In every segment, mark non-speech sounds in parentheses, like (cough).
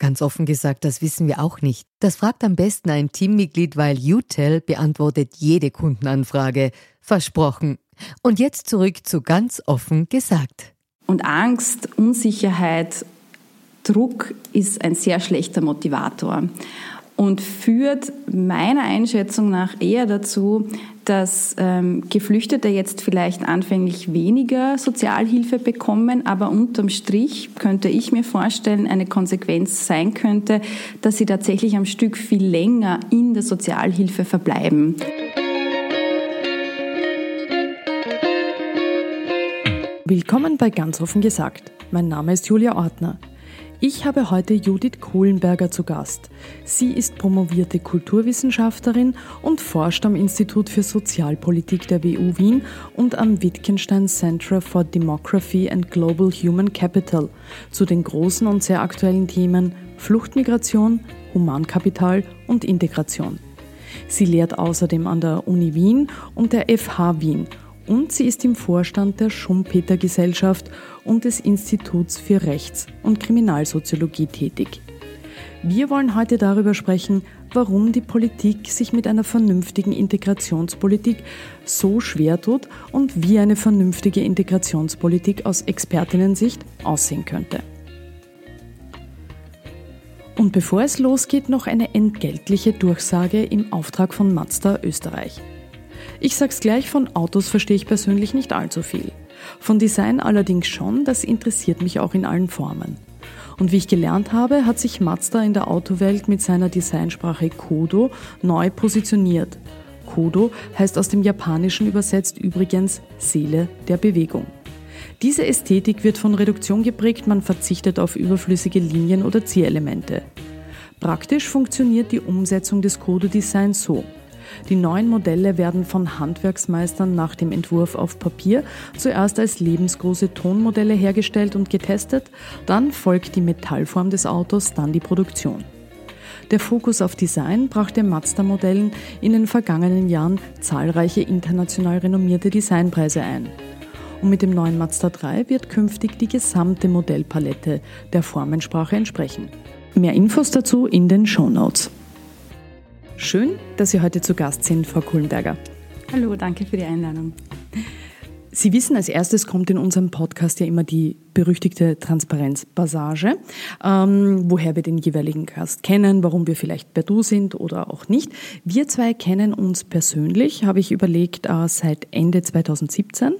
Ganz offen gesagt, das wissen wir auch nicht. Das fragt am besten ein Teammitglied, weil UTEL beantwortet jede Kundenanfrage. Versprochen. Und jetzt zurück zu ganz offen gesagt. Und Angst, Unsicherheit, Druck ist ein sehr schlechter Motivator und führt meiner Einschätzung nach eher dazu, dass ähm, Geflüchtete jetzt vielleicht anfänglich weniger Sozialhilfe bekommen, aber unterm Strich könnte ich mir vorstellen, eine Konsequenz sein könnte, dass sie tatsächlich am Stück viel länger in der Sozialhilfe verbleiben. Willkommen bei Ganz offen gesagt. Mein Name ist Julia Ortner. Ich habe heute Judith Kohlenberger zu Gast. Sie ist promovierte Kulturwissenschaftlerin und forscht am Institut für Sozialpolitik der WU Wien und am Wittgenstein Center for Demography and Global Human Capital zu den großen und sehr aktuellen Themen Fluchtmigration, Humankapital und Integration. Sie lehrt außerdem an der Uni Wien und der FH Wien und sie ist im Vorstand der Schumpeter Gesellschaft und des Instituts für Rechts- und Kriminalsoziologie tätig. Wir wollen heute darüber sprechen, warum die Politik sich mit einer vernünftigen Integrationspolitik so schwer tut und wie eine vernünftige Integrationspolitik aus Expertinnensicht aussehen könnte. Und bevor es losgeht, noch eine entgeltliche Durchsage im Auftrag von Mazda Österreich. Ich sag's gleich, von Autos verstehe ich persönlich nicht allzu viel. Von Design allerdings schon, das interessiert mich auch in allen Formen. Und wie ich gelernt habe, hat sich Mazda in der Autowelt mit seiner Designsprache Kodo neu positioniert. Kodo heißt aus dem Japanischen übersetzt übrigens Seele der Bewegung. Diese Ästhetik wird von Reduktion geprägt, man verzichtet auf überflüssige Linien oder Zierelemente. Praktisch funktioniert die Umsetzung des Kodo-Designs so. Die neuen Modelle werden von Handwerksmeistern nach dem Entwurf auf Papier zuerst als lebensgroße Tonmodelle hergestellt und getestet, dann folgt die Metallform des Autos, dann die Produktion. Der Fokus auf Design brachte Mazda-Modellen in den vergangenen Jahren zahlreiche international renommierte Designpreise ein. Und mit dem neuen Mazda 3 wird künftig die gesamte Modellpalette der Formensprache entsprechen. Mehr Infos dazu in den Show Notes. Schön, dass Sie heute zu Gast sind, Frau Kohlenberger. Hallo, danke für die Einladung. Sie wissen, als erstes kommt in unserem Podcast ja immer die berüchtigte Transparenzpassage, ähm, woher wir den jeweiligen Gast kennen, warum wir vielleicht per Du sind oder auch nicht. Wir zwei kennen uns persönlich, habe ich überlegt, äh, seit Ende 2017.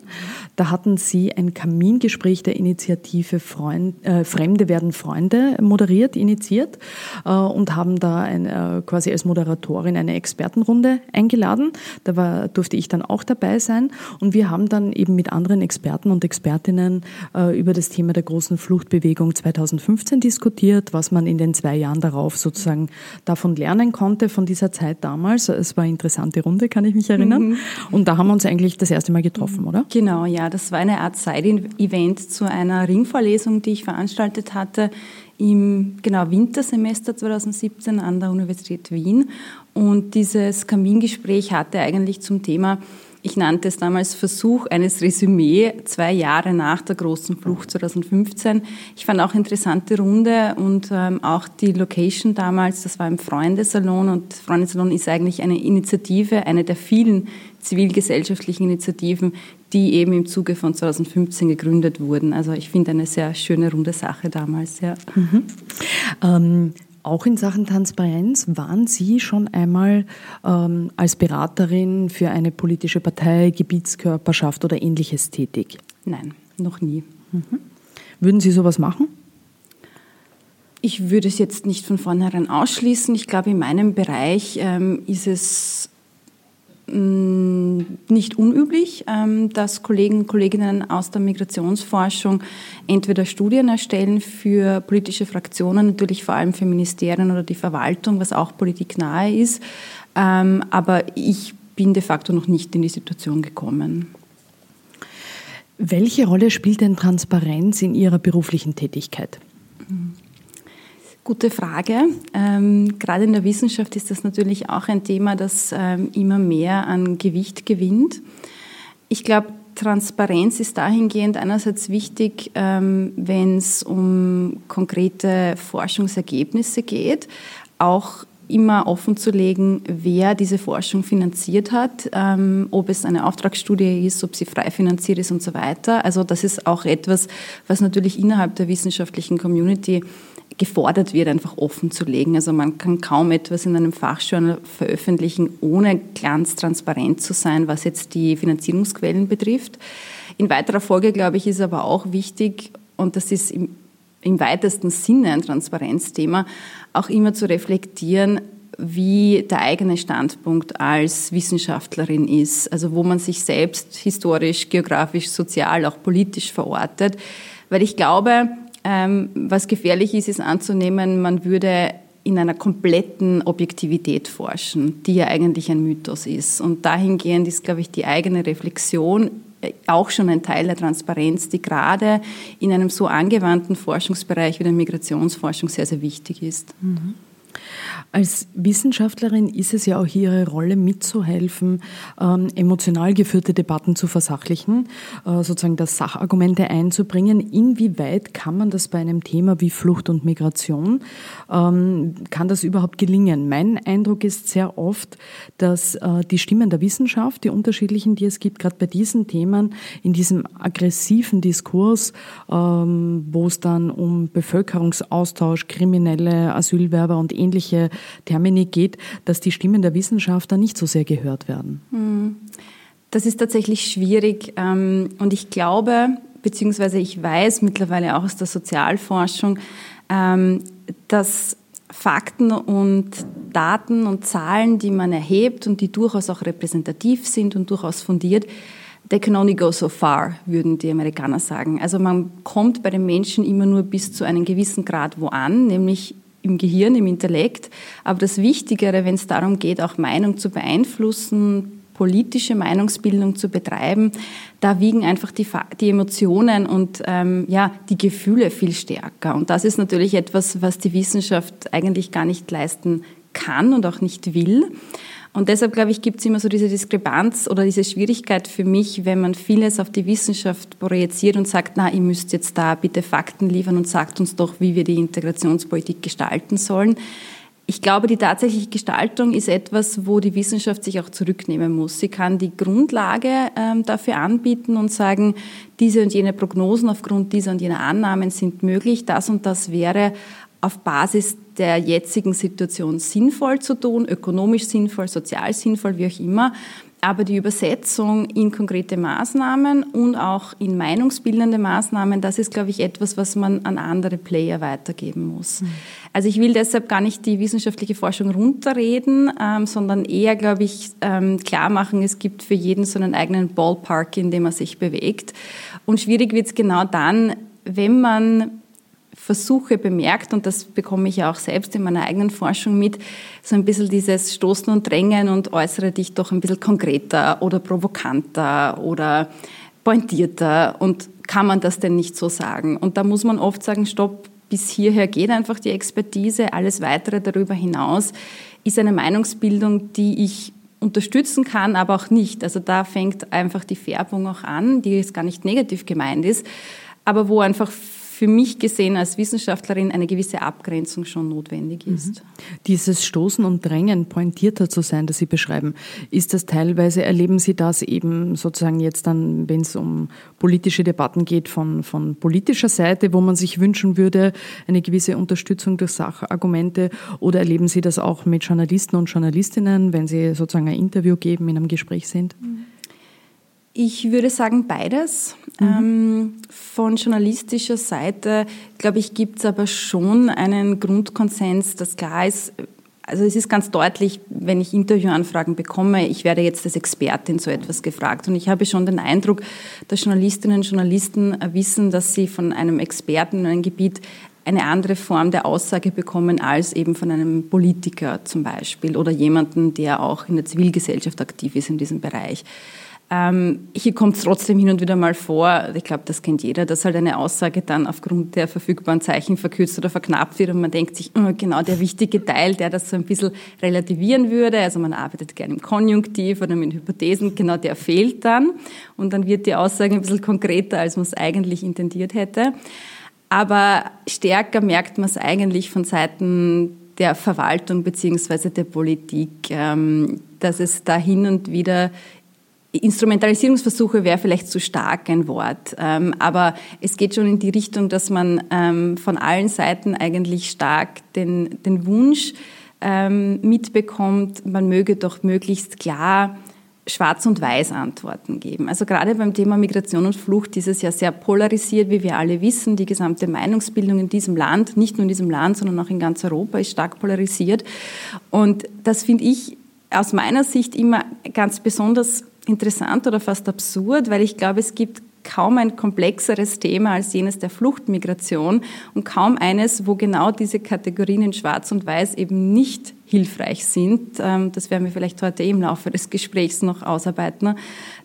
Da hatten Sie ein Kamingespräch der Initiative Freund, äh, Fremde werden Freunde moderiert, initiiert äh, und haben da ein, äh, quasi als Moderatorin eine Expertenrunde eingeladen. Da war, durfte ich dann auch dabei sein und wir haben dann eben mit anderen Experten und Expertinnen äh, über das Thema der großen Fluchtbewegung 2015 diskutiert, was man in den zwei Jahren darauf sozusagen davon lernen konnte, von dieser Zeit damals. Es war eine interessante Runde, kann ich mich erinnern. Mhm. Und da haben wir uns eigentlich das erste Mal getroffen, oder? Genau, ja. Das war eine Art Side-Event zu einer Ringvorlesung, die ich veranstaltet hatte im genau Wintersemester 2017 an der Universität Wien. Und dieses Kamingespräch hatte eigentlich zum Thema ich nannte es damals Versuch eines Resümee, zwei Jahre nach der großen Flucht 2015. Ich fand auch interessante Runde und ähm, auch die Location damals, das war im Freundesalon und Freundesalon ist eigentlich eine Initiative, eine der vielen zivilgesellschaftlichen Initiativen, die eben im Zuge von 2015 gegründet wurden. Also ich finde eine sehr schöne runde Sache damals. Ja. Mhm. Ähm auch in Sachen Transparenz waren Sie schon einmal ähm, als Beraterin für eine politische Partei, Gebietskörperschaft oder ähnliches tätig? Nein, noch nie. Mhm. Würden Sie sowas machen? Ich würde es jetzt nicht von vornherein ausschließen. Ich glaube, in meinem Bereich ähm, ist es nicht unüblich, ähm, dass Kollegen und Kolleginnen aus der Migrationsforschung entweder Studien erstellen für politische Fraktionen, natürlich vor allem für Ministerien oder die Verwaltung, was auch politiknahe ist. Ähm, aber ich bin de facto noch nicht in die Situation gekommen. Welche Rolle spielt denn Transparenz in Ihrer beruflichen Tätigkeit? Gute Frage. Ähm, gerade in der Wissenschaft ist das natürlich auch ein Thema, das ähm, immer mehr an Gewicht gewinnt. Ich glaube, Transparenz ist dahingehend einerseits wichtig, ähm, wenn es um konkrete Forschungsergebnisse geht, auch immer offen zu legen, wer diese Forschung finanziert hat, ähm, ob es eine Auftragsstudie ist, ob sie frei finanziert ist und so weiter. Also das ist auch etwas, was natürlich innerhalb der wissenschaftlichen Community gefordert wird, einfach offen zu legen. Also man kann kaum etwas in einem Fachjournal veröffentlichen, ohne ganz transparent zu sein, was jetzt die Finanzierungsquellen betrifft. In weiterer Folge, glaube ich, ist aber auch wichtig, und das ist im im weitesten Sinne ein Transparenzthema, auch immer zu reflektieren, wie der eigene Standpunkt als Wissenschaftlerin ist, also wo man sich selbst historisch, geografisch, sozial, auch politisch verortet. Weil ich glaube, was gefährlich ist, ist anzunehmen, man würde in einer kompletten Objektivität forschen, die ja eigentlich ein Mythos ist. Und dahingehend ist, glaube ich, die eigene Reflexion auch schon ein Teil der Transparenz, die gerade in einem so angewandten Forschungsbereich wie der Migrationsforschung sehr, sehr wichtig ist. Mhm. Als Wissenschaftlerin ist es ja auch Ihre Rolle mitzuhelfen, ähm, emotional geführte Debatten zu versachlichen, äh, sozusagen das Sachargumente einzubringen. Inwieweit kann man das bei einem Thema wie Flucht und Migration, ähm, kann das überhaupt gelingen? Mein Eindruck ist sehr oft, dass äh, die Stimmen der Wissenschaft, die unterschiedlichen, die es gibt, gerade bei diesen Themen, in diesem aggressiven Diskurs, ähm, wo es dann um Bevölkerungsaustausch, kriminelle Asylwerber und ähnliche Termini geht, dass die Stimmen der Wissenschaftler nicht so sehr gehört werden? Hm. Das ist tatsächlich schwierig ähm, und ich glaube, beziehungsweise ich weiß mittlerweile auch aus der Sozialforschung, ähm, dass Fakten und Daten und Zahlen, die man erhebt und die durchaus auch repräsentativ sind und durchaus fundiert, they can only go so far, würden die Amerikaner sagen. Also man kommt bei den Menschen immer nur bis zu einem gewissen Grad wo an, nämlich im Gehirn, im Intellekt. Aber das Wichtigere, wenn es darum geht, auch Meinung zu beeinflussen, politische Meinungsbildung zu betreiben, da wiegen einfach die, die Emotionen und ähm, ja, die Gefühle viel stärker. Und das ist natürlich etwas, was die Wissenschaft eigentlich gar nicht leisten kann und auch nicht will. Und deshalb, glaube ich, gibt es immer so diese Diskrepanz oder diese Schwierigkeit für mich, wenn man vieles auf die Wissenschaft projiziert und sagt, na, ihr müsst jetzt da bitte Fakten liefern und sagt uns doch, wie wir die Integrationspolitik gestalten sollen. Ich glaube, die tatsächliche Gestaltung ist etwas, wo die Wissenschaft sich auch zurücknehmen muss. Sie kann die Grundlage ähm, dafür anbieten und sagen, diese und jene Prognosen aufgrund dieser und jener Annahmen sind möglich, das und das wäre auf Basis der jetzigen Situation sinnvoll zu tun, ökonomisch sinnvoll, sozial sinnvoll, wie auch immer. Aber die Übersetzung in konkrete Maßnahmen und auch in meinungsbildende Maßnahmen, das ist, glaube ich, etwas, was man an andere Player weitergeben muss. Mhm. Also ich will deshalb gar nicht die wissenschaftliche Forschung runterreden, ähm, sondern eher, glaube ich, ähm, klar machen, es gibt für jeden so einen eigenen Ballpark, in dem er sich bewegt. Und schwierig wird es genau dann, wenn man Versuche bemerkt, und das bekomme ich ja auch selbst in meiner eigenen Forschung mit, so ein bisschen dieses Stoßen und Drängen und äußere dich doch ein bisschen konkreter oder provokanter oder pointierter und kann man das denn nicht so sagen? Und da muss man oft sagen, stopp, bis hierher geht einfach die Expertise, alles weitere darüber hinaus ist eine Meinungsbildung, die ich unterstützen kann, aber auch nicht. Also da fängt einfach die Färbung auch an, die jetzt gar nicht negativ gemeint ist, aber wo einfach für mich gesehen als Wissenschaftlerin eine gewisse Abgrenzung schon notwendig mhm. ist. Mhm. Dieses Stoßen und Drängen, pointierter zu sein, das Sie beschreiben, ist das teilweise, erleben Sie das eben sozusagen jetzt dann, wenn es um politische Debatten geht, von, von politischer Seite, wo man sich wünschen würde, eine gewisse Unterstützung durch Sachargumente, oder erleben Sie das auch mit Journalisten und Journalistinnen, wenn Sie sozusagen ein Interview geben, in einem Gespräch sind? Mhm. Ich würde sagen beides. Mhm. Ähm, von journalistischer Seite, glaube ich, gibt es aber schon einen Grundkonsens, dass klar ist, also es ist ganz deutlich, wenn ich Interviewanfragen bekomme, ich werde jetzt als Expertin so etwas gefragt. Und ich habe schon den Eindruck, dass Journalistinnen und Journalisten wissen, dass sie von einem Experten in einem Gebiet eine andere Form der Aussage bekommen als eben von einem Politiker zum Beispiel oder jemanden, der auch in der Zivilgesellschaft aktiv ist in diesem Bereich. Ähm, hier kommt es trotzdem hin und wieder mal vor, ich glaube, das kennt jeder, dass halt eine Aussage dann aufgrund der verfügbaren Zeichen verkürzt oder verknappt wird und man denkt sich, oh, genau der wichtige Teil, der das so ein bisschen relativieren würde, also man arbeitet gerne im Konjunktiv oder mit Hypothesen, genau der fehlt dann. Und dann wird die Aussage ein bisschen konkreter, als man es eigentlich intendiert hätte. Aber stärker merkt man es eigentlich von Seiten der Verwaltung beziehungsweise der Politik, ähm, dass es da hin und wieder Instrumentalisierungsversuche wäre vielleicht zu stark ein Wort, ähm, aber es geht schon in die Richtung, dass man ähm, von allen Seiten eigentlich stark den, den Wunsch ähm, mitbekommt, man möge doch möglichst klar Schwarz- und Weiß-Antworten geben. Also gerade beim Thema Migration und Flucht ist es ja sehr polarisiert, wie wir alle wissen. Die gesamte Meinungsbildung in diesem Land, nicht nur in diesem Land, sondern auch in ganz Europa, ist stark polarisiert. Und das finde ich aus meiner Sicht immer ganz besonders interessant oder fast absurd, weil ich glaube, es gibt kaum ein komplexeres Thema als jenes der Fluchtmigration und kaum eines, wo genau diese Kategorien in Schwarz und Weiß eben nicht hilfreich sind. Ähm, das werden wir vielleicht heute im Laufe des Gesprächs noch ausarbeiten,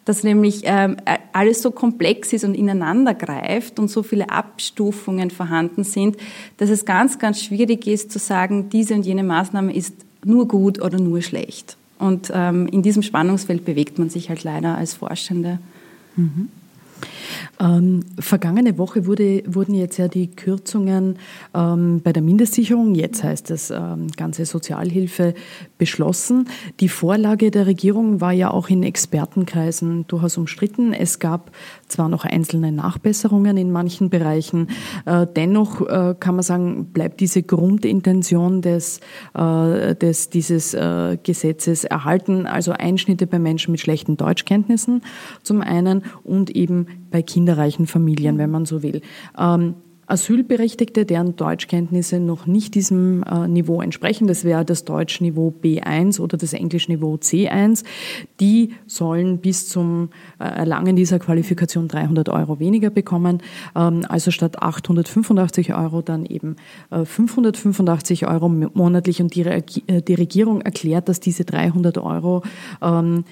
dass nämlich ähm, alles so komplex ist und ineinander greift und so viele Abstufungen vorhanden sind, dass es ganz, ganz schwierig ist zu sagen, diese und jene Maßnahme ist nur gut oder nur schlecht. Und ähm, in diesem Spannungsfeld bewegt man sich halt leider als Forschende. Mhm. Ähm, vergangene Woche wurde, wurden jetzt ja die Kürzungen ähm, bei der Mindestsicherung, jetzt heißt es ähm, ganze Sozialhilfe, beschlossen. Die Vorlage der Regierung war ja auch in Expertenkreisen durchaus umstritten. Es gab zwar noch einzelne Nachbesserungen in manchen Bereichen, äh, dennoch äh, kann man sagen, bleibt diese Grundintention des, äh, des, dieses äh, Gesetzes erhalten, also Einschnitte bei Menschen mit schlechten Deutschkenntnissen zum einen und eben bei kinderreichen Familien, wenn man so will. Ähm, Asylberechtigte, deren Deutschkenntnisse noch nicht diesem äh, Niveau entsprechen, das wäre das Deutschniveau B1 oder das Englischniveau C1, die sollen bis zum äh, Erlangen dieser Qualifikation 300 Euro weniger bekommen. Ähm, also statt 885 Euro dann eben äh, 585 Euro monatlich. Und die, äh, die, Regierung erklärt, dass diese 300 Euro ähm,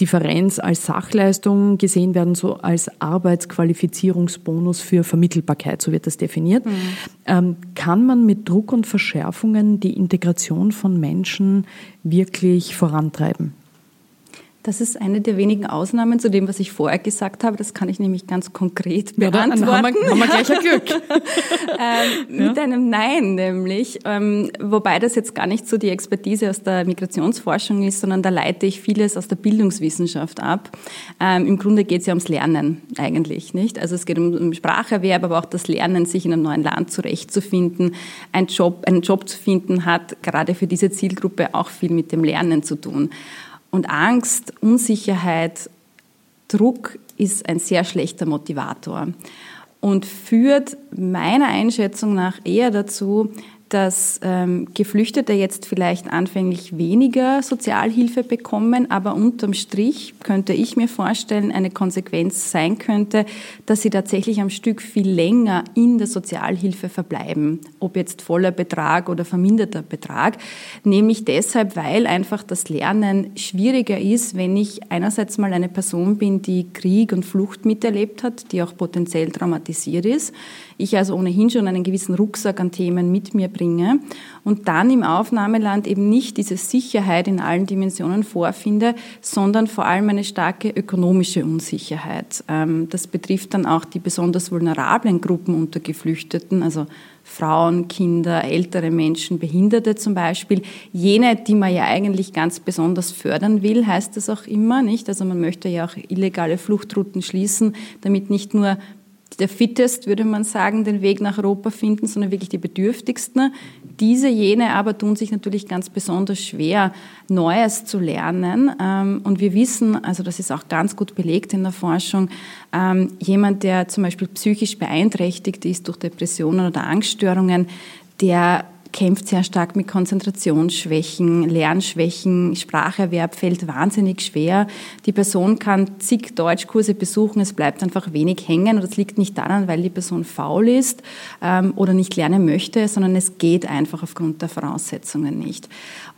Differenz als Sachleistung gesehen werden, so als Arbeitsqualifizierungsbonus für Vermittelbarkeit, so wird das definiert. Mhm. Ähm, kann man mit Druck und Verschärfungen die Integration von Menschen wirklich vorantreiben? Das ist eine der wenigen Ausnahmen zu dem, was ich vorher gesagt habe. Das kann ich nämlich ganz konkret beantworten. Ja, dann haben wir, haben wir gleich ein Glück. (laughs) ähm, mit einem Nein nämlich. Ähm, wobei das jetzt gar nicht so die Expertise aus der Migrationsforschung ist, sondern da leite ich vieles aus der Bildungswissenschaft ab. Ähm, Im Grunde geht es ja ums Lernen eigentlich, nicht? Also es geht um, um Spracherwerb, aber auch das Lernen, sich in einem neuen Land zurechtzufinden. Ein Job, einen Job zu finden hat gerade für diese Zielgruppe auch viel mit dem Lernen zu tun. Und Angst, Unsicherheit, Druck ist ein sehr schlechter Motivator und führt meiner Einschätzung nach eher dazu, dass ähm, Geflüchtete jetzt vielleicht anfänglich weniger Sozialhilfe bekommen, aber unterm Strich könnte ich mir vorstellen, eine Konsequenz sein könnte, dass sie tatsächlich am Stück viel länger in der Sozialhilfe verbleiben, ob jetzt voller Betrag oder verminderter Betrag, nämlich deshalb, weil einfach das Lernen schwieriger ist, wenn ich einerseits mal eine Person bin, die Krieg und Flucht miterlebt hat, die auch potenziell traumatisiert ist, ich also ohnehin schon einen gewissen Rucksack an Themen mit mir bringe und dann im Aufnahmeland eben nicht diese Sicherheit in allen Dimensionen vorfinde, sondern vor allem eine starke ökonomische Unsicherheit. Ähm, das betrifft dann auch die besonders vulnerablen Gruppen unter Geflüchteten, also Frauen, Kinder, ältere Menschen, Behinderte zum Beispiel. Jene, die man ja eigentlich ganz besonders fördern will, heißt das auch immer, nicht? Also man möchte ja auch illegale Fluchtrouten schließen, damit nicht nur der Fittest, würde man sagen, den Weg nach Europa finden, sondern wirklich die Bedürftigsten, Diese, jene aber tun sich natürlich ganz besonders schwer, Neues zu lernen. Ähm, und wir wissen, also das ist auch ganz gut belegt in der Forschung, ähm, jemand, der zum Beispiel psychisch beeinträchtigt ist durch Depressionen oder Angststörungen, der kämpft sehr stark mit Konzentrationsschwächen, Lernschwächen, Spracherwerb fällt wahnsinnig schwer. Die Person kann zig Deutschkurse besuchen, es bleibt einfach wenig hängen und das liegt nicht daran, weil die Person faul ist ähm, oder nicht lernen möchte, sondern es geht einfach aufgrund der Voraussetzungen nicht.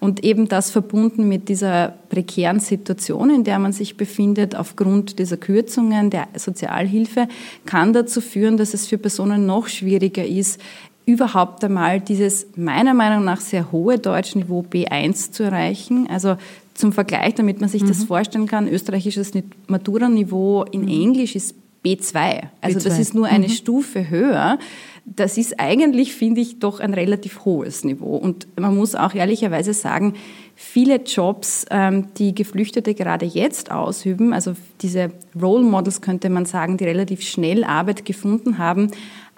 Und eben das verbunden mit dieser prekären Situation, in der man sich befindet, aufgrund dieser Kürzungen der Sozialhilfe, kann dazu führen, dass es für Personen noch schwieriger ist, überhaupt einmal dieses meiner Meinung nach sehr hohe Deutschniveau B1 zu erreichen. Also zum Vergleich, damit man sich mhm. das vorstellen kann, österreichisches Matura-Niveau in mhm. Englisch ist B2. Also B2. das ist nur eine mhm. Stufe höher. Das ist eigentlich, finde ich, doch ein relativ hohes Niveau. Und man muss auch ehrlicherweise sagen, viele Jobs, ähm, die Geflüchtete gerade jetzt ausüben, also diese Role Models könnte man sagen, die relativ schnell Arbeit gefunden haben,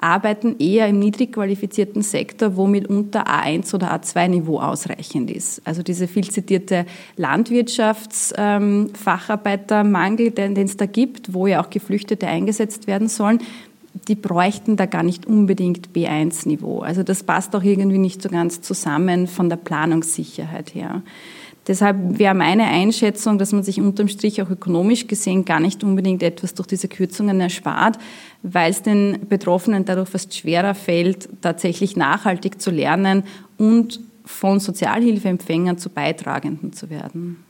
arbeiten eher im niedrig qualifizierten Sektor, wo mitunter A1 oder A2-Niveau ausreichend ist. Also diese viel zitierte Landwirtschaftsfacharbeitermangel, ähm, den es da gibt, wo ja auch Geflüchtete eingesetzt werden sollen, die bräuchten da gar nicht unbedingt B1-Niveau. Also das passt auch irgendwie nicht so ganz zusammen von der Planungssicherheit her. Deshalb wäre meine Einschätzung, dass man sich unterm Strich auch ökonomisch gesehen gar nicht unbedingt etwas durch diese Kürzungen erspart, weil es den Betroffenen dadurch fast schwerer fällt, tatsächlich nachhaltig zu lernen und von Sozialhilfeempfängern zu Beitragenden zu werden.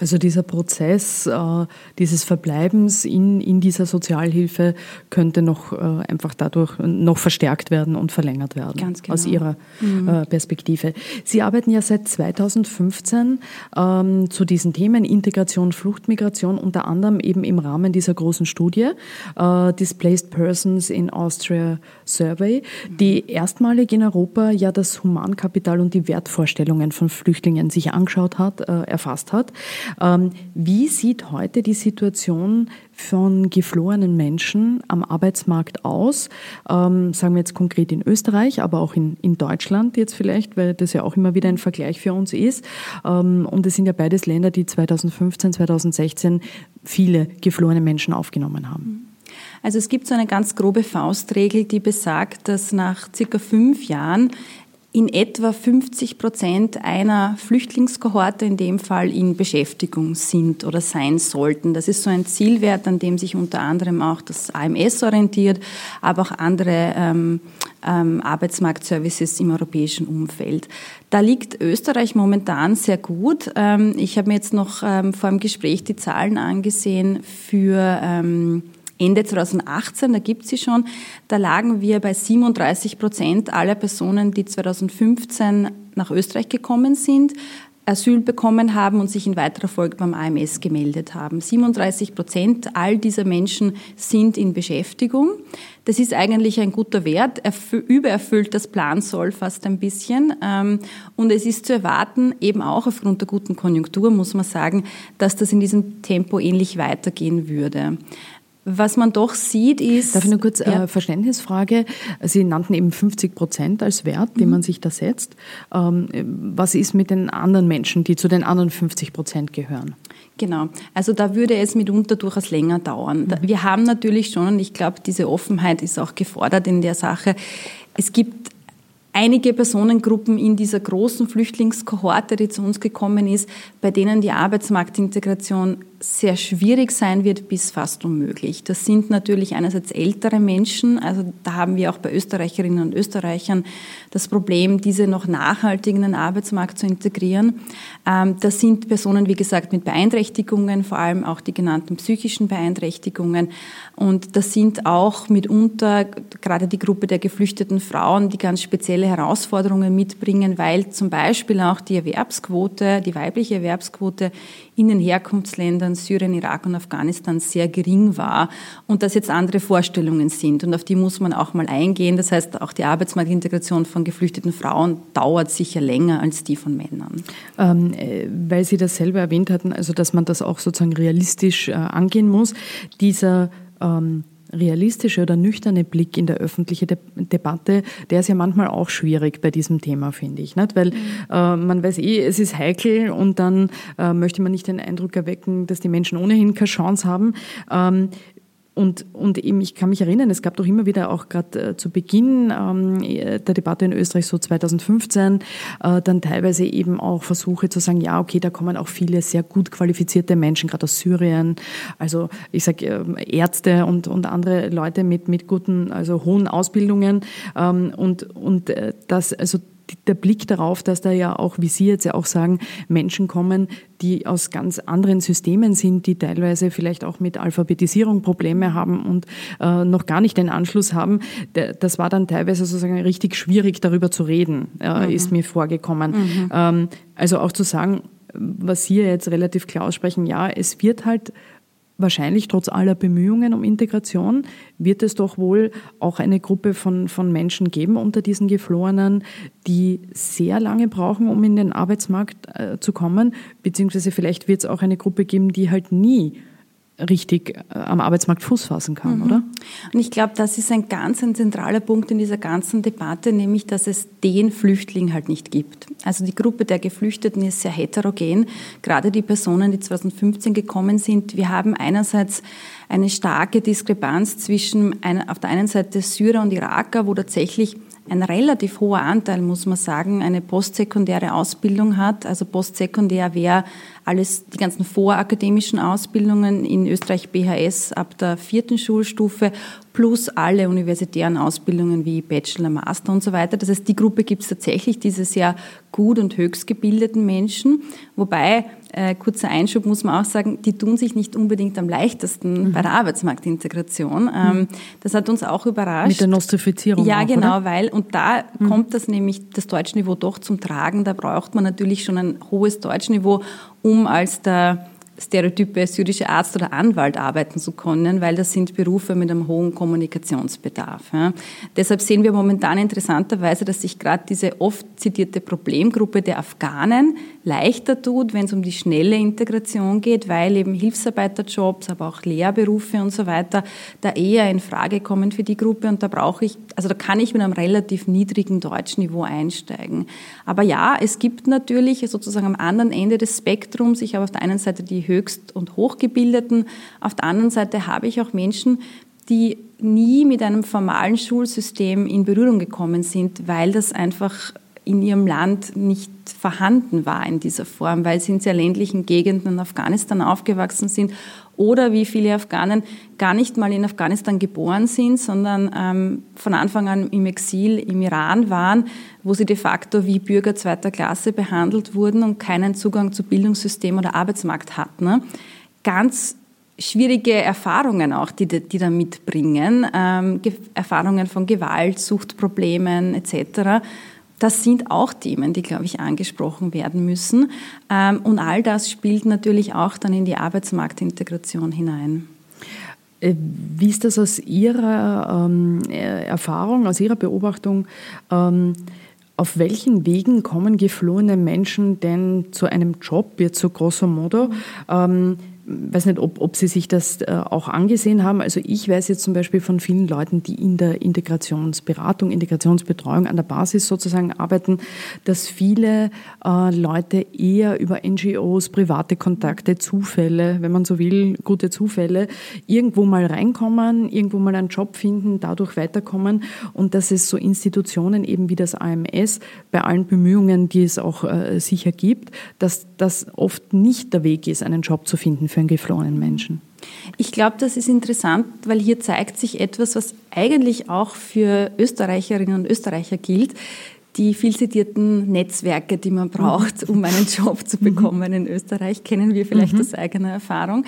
Also dieser Prozess äh, dieses Verbleibens in, in dieser Sozialhilfe könnte noch äh, einfach dadurch noch verstärkt werden und verlängert werden. Ganz genau. Aus Ihrer mhm. äh, Perspektive. Sie arbeiten ja seit 2015 ähm, zu diesen Themen Integration, Fluchtmigration, unter anderem eben im Rahmen dieser großen Studie äh, Displaced Persons in Austria Survey, die erstmalig in Europa ja das Humankapital und die Wertvorstellungen von Flüchtlingen sich angeschaut hat, äh, erfasst hat. Ähm, wie sieht heute die Situation von geflohenen Menschen am Arbeitsmarkt aus? Ähm, sagen wir jetzt konkret in Österreich, aber auch in, in Deutschland jetzt vielleicht, weil das ja auch immer wieder ein Vergleich für uns ist. Ähm, und es sind ja beides Länder, die 2015, 2016 viele geflohene Menschen aufgenommen haben. Also es gibt so eine ganz grobe Faustregel, die besagt, dass nach circa fünf Jahren in etwa 50 Prozent einer Flüchtlingskohorte in dem Fall in Beschäftigung sind oder sein sollten. Das ist so ein Zielwert, an dem sich unter anderem auch das AMS orientiert, aber auch andere ähm, ähm, Arbeitsmarktservices im europäischen Umfeld. Da liegt Österreich momentan sehr gut. Ähm, ich habe mir jetzt noch ähm, vor dem Gespräch die Zahlen angesehen für ähm, Ende 2018, da gibt sie schon, da lagen wir bei 37 Prozent aller Personen, die 2015 nach Österreich gekommen sind, Asyl bekommen haben und sich in weiterer Folge beim AMS gemeldet haben. 37 Prozent all dieser Menschen sind in Beschäftigung. Das ist eigentlich ein guter Wert, übererfüllt das Plan soll fast ein bisschen. Ähm, und es ist zu erwarten, eben auch aufgrund der guten Konjunktur, muss man sagen, dass das in diesem Tempo ähnlich weitergehen würde. Was man doch sieht, ist. Darf ich nur kurz ja. äh, Verständnisfrage? Sie nannten eben 50 Prozent als Wert, den mhm. man sich da setzt. Ähm, was ist mit den anderen Menschen, die zu den anderen 50 Prozent gehören? Genau. Also da würde es mitunter durchaus länger dauern. Mhm. Wir haben natürlich schon, und ich glaube, diese Offenheit ist auch gefordert in der Sache. Es gibt einige Personengruppen in dieser großen Flüchtlingskohorte, die zu uns gekommen ist, bei denen die Arbeitsmarktintegration sehr schwierig sein wird bis fast unmöglich. Das sind natürlich einerseits ältere Menschen, also da haben wir auch bei Österreicherinnen und Österreichern das Problem, diese noch nachhaltig in den Arbeitsmarkt zu integrieren. Ähm, das sind Personen, wie gesagt, mit Beeinträchtigungen, vor allem auch die genannten psychischen Beeinträchtigungen. Und das sind auch mitunter gerade die Gruppe der geflüchteten Frauen, die ganz spezielle Herausforderungen mitbringen, weil zum Beispiel auch die Erwerbsquote, die weibliche Erwerbsquote in den Herkunftsländern Syrien, Irak und Afghanistan sehr gering war und dass jetzt andere Vorstellungen sind und auf die muss man auch mal eingehen. Das heißt, auch die Arbeitsmarktintegration von geflüchteten Frauen dauert sicher länger als die von Männern. Ähm, äh, weil Sie das selber erwähnt hatten, also dass man das auch sozusagen realistisch äh, angehen muss, dieser ähm realistische oder nüchterne Blick in der öffentlichen De Debatte, der ist ja manchmal auch schwierig bei diesem Thema, finde ich. Nicht? Weil mhm. äh, man weiß eh, es ist heikel und dann äh, möchte man nicht den Eindruck erwecken, dass die Menschen ohnehin keine Chance haben. Ähm, und, und eben, ich kann mich erinnern, es gab doch immer wieder auch gerade äh, zu Beginn ähm, der Debatte in Österreich, so 2015, äh, dann teilweise eben auch Versuche zu sagen, ja, okay, da kommen auch viele sehr gut qualifizierte Menschen, gerade aus Syrien, also ich sage äh, Ärzte und, und andere Leute mit, mit guten, also hohen Ausbildungen. Ähm, und, und äh, das, also der Blick darauf, dass da ja auch, wie Sie jetzt ja auch sagen, Menschen kommen, die aus ganz anderen Systemen sind, die teilweise vielleicht auch mit Alphabetisierung Probleme haben und äh, noch gar nicht den Anschluss haben. Das war dann teilweise sozusagen richtig schwierig, darüber zu reden, äh, mhm. ist mir vorgekommen. Mhm. Ähm, also auch zu sagen, was Sie jetzt relativ klar aussprechen, ja, es wird halt wahrscheinlich trotz aller Bemühungen um Integration wird es doch wohl auch eine Gruppe von, von Menschen geben unter diesen Geflohenen, die sehr lange brauchen, um in den Arbeitsmarkt äh, zu kommen, beziehungsweise vielleicht wird es auch eine Gruppe geben, die halt nie richtig äh, am Arbeitsmarkt Fuß fassen kann, mhm. oder? Und ich glaube, das ist ein ganz ein zentraler Punkt in dieser ganzen Debatte, nämlich, dass es den Flüchtling halt nicht gibt. Also die Gruppe der Geflüchteten ist sehr heterogen. Gerade die Personen, die 2015 gekommen sind, wir haben einerseits eine starke Diskrepanz zwischen einer, auf der einen Seite Syrer und Iraker, wo tatsächlich ein relativ hoher Anteil, muss man sagen, eine postsekundäre Ausbildung hat. Also postsekundär wäre alles, die ganzen vorakademischen Ausbildungen in Österreich BHS ab der vierten Schulstufe plus alle universitären Ausbildungen wie Bachelor, Master und so weiter. Das heißt, die Gruppe gibt es tatsächlich, diese sehr gut und höchst gebildeten Menschen. Wobei, äh, kurzer Einschub muss man auch sagen, die tun sich nicht unbedingt am leichtesten mhm. bei der Arbeitsmarktintegration. Ähm, mhm. Das hat uns auch überrascht. Mit der Nostrifizierung Ja, auch, genau, oder? weil, und da mhm. kommt das nämlich, das Deutschniveau doch zum Tragen. Da braucht man natürlich schon ein hohes Deutschniveau, um als der stereotype syrische Arzt oder Anwalt arbeiten zu können, weil das sind Berufe mit einem hohen Kommunikationsbedarf. Ja. Deshalb sehen wir momentan interessanterweise, dass sich gerade diese oft zitierte Problemgruppe der Afghanen leichter tut, wenn es um die schnelle Integration geht, weil eben Hilfsarbeiterjobs, aber auch Lehrberufe und so weiter da eher in Frage kommen für die Gruppe und da brauche ich, also da kann ich mit einem relativ niedrigen Deutschniveau einsteigen. Aber ja, es gibt natürlich sozusagen am anderen Ende des Spektrums, ich habe auf der einen Seite die höchst und hochgebildeten, auf der anderen Seite habe ich auch Menschen, die nie mit einem formalen Schulsystem in Berührung gekommen sind, weil das einfach in ihrem Land nicht vorhanden war in dieser Form, weil sie in sehr ländlichen Gegenden in Afghanistan aufgewachsen sind oder wie viele Afghanen gar nicht mal in Afghanistan geboren sind, sondern ähm, von Anfang an im Exil im Iran waren, wo sie de facto wie Bürger zweiter Klasse behandelt wurden und keinen Zugang zu Bildungssystem oder Arbeitsmarkt hatten. Ne? Ganz schwierige Erfahrungen auch, die, die da mitbringen, ähm, Erfahrungen von Gewalt, Suchtproblemen etc das sind auch Themen, die, glaube ich, angesprochen werden müssen. Ähm, und all das spielt natürlich auch dann in die Arbeitsmarktintegration hinein. Äh, wie ist das aus Ihrer ähm, Erfahrung, aus Ihrer Beobachtung? Ähm, auf welchen Wegen kommen geflohene Menschen denn zu einem Job, jetzt so grosso modo? Ähm, weiß nicht, ob, ob Sie sich das äh, auch angesehen haben. Also ich weiß jetzt zum Beispiel von vielen Leuten, die in der Integrationsberatung, Integrationsbetreuung an der Basis sozusagen arbeiten, dass viele äh, Leute eher über NGOs, private Kontakte, Zufälle, wenn man so will, gute Zufälle, irgendwo mal reinkommen, irgendwo mal einen Job finden, dadurch weiterkommen und dass es so Institutionen eben wie das AMS bei allen Bemühungen, die es auch äh, sicher gibt, dass das oft nicht der Weg ist, einen Job zu finden für einen geflohenen Menschen. Ich glaube, das ist interessant, weil hier zeigt sich etwas, was eigentlich auch für Österreicherinnen und Österreicher gilt. Die viel zitierten Netzwerke, die man braucht, mhm. um einen Job zu bekommen in Österreich, kennen wir vielleicht mhm. aus eigener Erfahrung.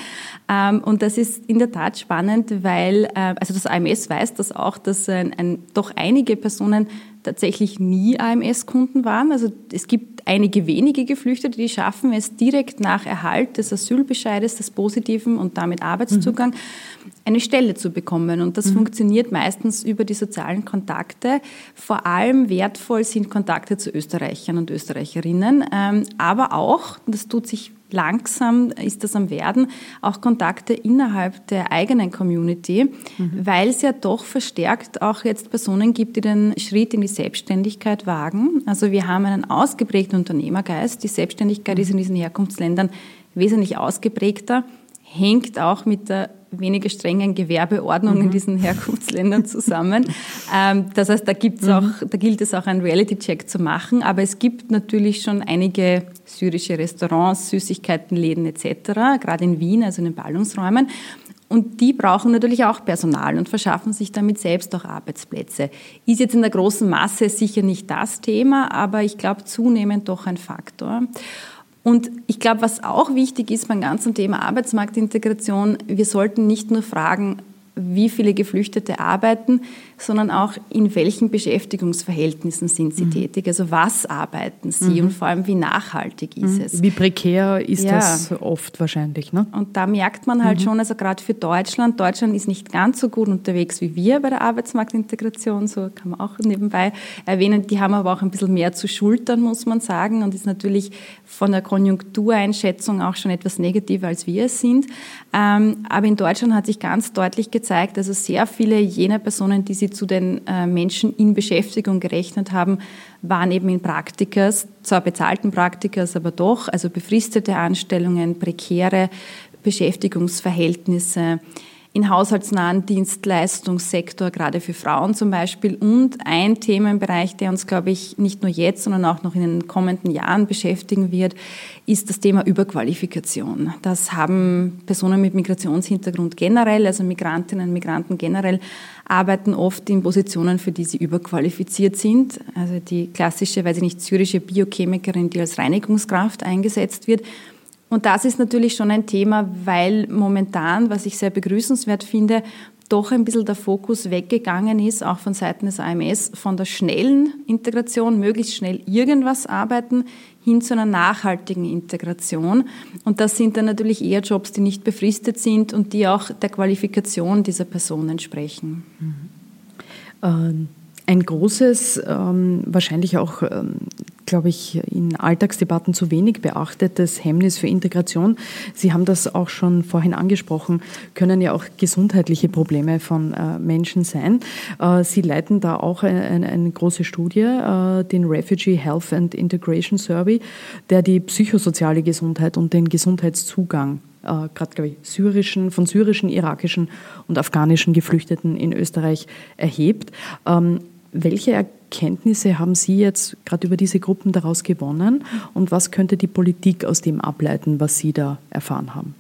Ähm, und das ist in der Tat spannend, weil, äh, also das AMS weiß das auch, dass ein, ein, doch einige Personen tatsächlich nie AMS-Kunden waren. Also es gibt einige wenige Geflüchtete, die schaffen es direkt nach Erhalt des Asylbescheides, des positiven und damit Arbeitszugang, mhm. eine Stelle zu bekommen. Und das mhm. funktioniert meistens über die sozialen Kontakte. Vor allem wertvoll sind Kontakte zu Österreichern und Österreicherinnen, ähm, aber auch, das tut sich langsam ist das am Werden, auch Kontakte innerhalb der eigenen Community, mhm. weil es ja doch verstärkt auch jetzt Personen gibt, die den Schritt in die Selbstständigkeit wagen. Also wir haben einen ausgeprägten Unternehmergeist. Die Selbstständigkeit mhm. ist in diesen Herkunftsländern wesentlich ausgeprägter, hängt auch mit der weniger strengen Gewerbeordnung mhm. in diesen Herkunftsländern zusammen. (laughs) ähm, das heißt, da, gibt's mhm. auch, da gilt es auch, einen Reality-Check zu machen. Aber es gibt natürlich schon einige syrische Restaurants, Süßigkeitenläden etc., gerade in Wien, also in den Ballungsräumen. Und die brauchen natürlich auch Personal und verschaffen sich damit selbst auch Arbeitsplätze. Ist jetzt in der großen Masse sicher nicht das Thema, aber ich glaube zunehmend doch ein Faktor. Und ich glaube, was auch wichtig ist beim ganzen Thema Arbeitsmarktintegration, wir sollten nicht nur fragen, wie viele Geflüchtete arbeiten, sondern auch in welchen Beschäftigungsverhältnissen sind sie mhm. tätig. Also was arbeiten sie mhm. und vor allem wie nachhaltig ist mhm. es. Wie prekär ist ja. das oft wahrscheinlich. Ne? Und da merkt man halt mhm. schon, also gerade für Deutschland, Deutschland ist nicht ganz so gut unterwegs wie wir bei der Arbeitsmarktintegration, so kann man auch nebenbei erwähnen. Die haben aber auch ein bisschen mehr zu schultern, muss man sagen, und ist natürlich von der Konjunktureinschätzung auch schon etwas negativer, als wir es sind. Ähm, aber in Deutschland hat sich ganz deutlich gezeigt, also sehr viele jener Personen, die sie zu den äh, Menschen in Beschäftigung gerechnet haben, waren eben in Praktikas, zwar bezahlten Praktikas, aber doch, also befristete Anstellungen, prekäre Beschäftigungsverhältnisse in haushaltsnahen Dienstleistungssektor, gerade für Frauen zum Beispiel. Und ein Themenbereich, der uns, glaube ich, nicht nur jetzt, sondern auch noch in den kommenden Jahren beschäftigen wird, ist das Thema Überqualifikation. Das haben Personen mit Migrationshintergrund generell, also Migrantinnen und Migranten generell, arbeiten oft in Positionen, für die sie überqualifiziert sind. Also die klassische, weiß ich nicht, syrische Biochemikerin, die als Reinigungskraft eingesetzt wird und das ist natürlich schon ein Thema, weil momentan, was ich sehr begrüßenswert finde, doch ein bisschen der Fokus weggegangen ist, auch von Seiten des AMS, von der schnellen Integration, möglichst schnell irgendwas arbeiten, hin zu einer nachhaltigen Integration. Und das sind dann natürlich eher Jobs, die nicht befristet sind und die auch der Qualifikation dieser Person entsprechen. Mhm. Ähm ein großes, ähm, wahrscheinlich auch, ähm, glaube ich, in Alltagsdebatten zu wenig beachtetes Hemmnis für Integration. Sie haben das auch schon vorhin angesprochen, können ja auch gesundheitliche Probleme von äh, Menschen sein. Äh, Sie leiten da auch eine, eine große Studie, äh, den Refugee Health and Integration Survey, der die psychosoziale Gesundheit und den Gesundheitszugang gerade glaube ich, syrischen, von syrischen, irakischen und afghanischen Geflüchteten in Österreich erhebt. Ähm, welche Erkenntnisse haben Sie jetzt gerade über diese Gruppen daraus gewonnen und was könnte die Politik aus dem ableiten, was Sie da erfahren haben?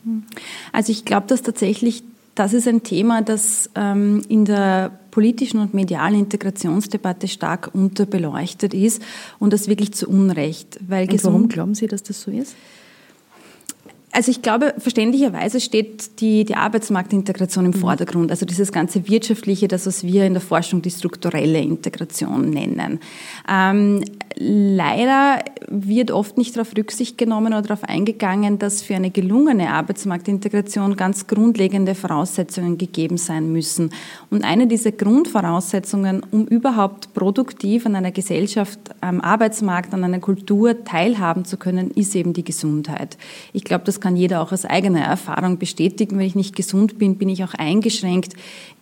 Also ich glaube, dass tatsächlich das ist ein Thema, das ähm, in der politischen und medialen Integrationsdebatte stark unterbeleuchtet ist und das wirklich zu Unrecht. Weil und warum glauben Sie, dass das so ist? Also ich glaube, verständlicherweise steht die, die Arbeitsmarktintegration im mhm. Vordergrund. Also dieses ganze Wirtschaftliche, das, was wir in der Forschung die strukturelle Integration nennen. Ähm, leider wird oft nicht darauf Rücksicht genommen oder darauf eingegangen, dass für eine gelungene Arbeitsmarktintegration ganz grundlegende Voraussetzungen gegeben sein müssen. Und eine dieser Grundvoraussetzungen, um überhaupt produktiv an einer Gesellschaft, am Arbeitsmarkt, an einer Kultur teilhaben zu können, ist eben die Gesundheit. Ich glaube, das kann jeder auch aus eigener Erfahrung bestätigen. Wenn ich nicht gesund bin, bin ich auch eingeschränkt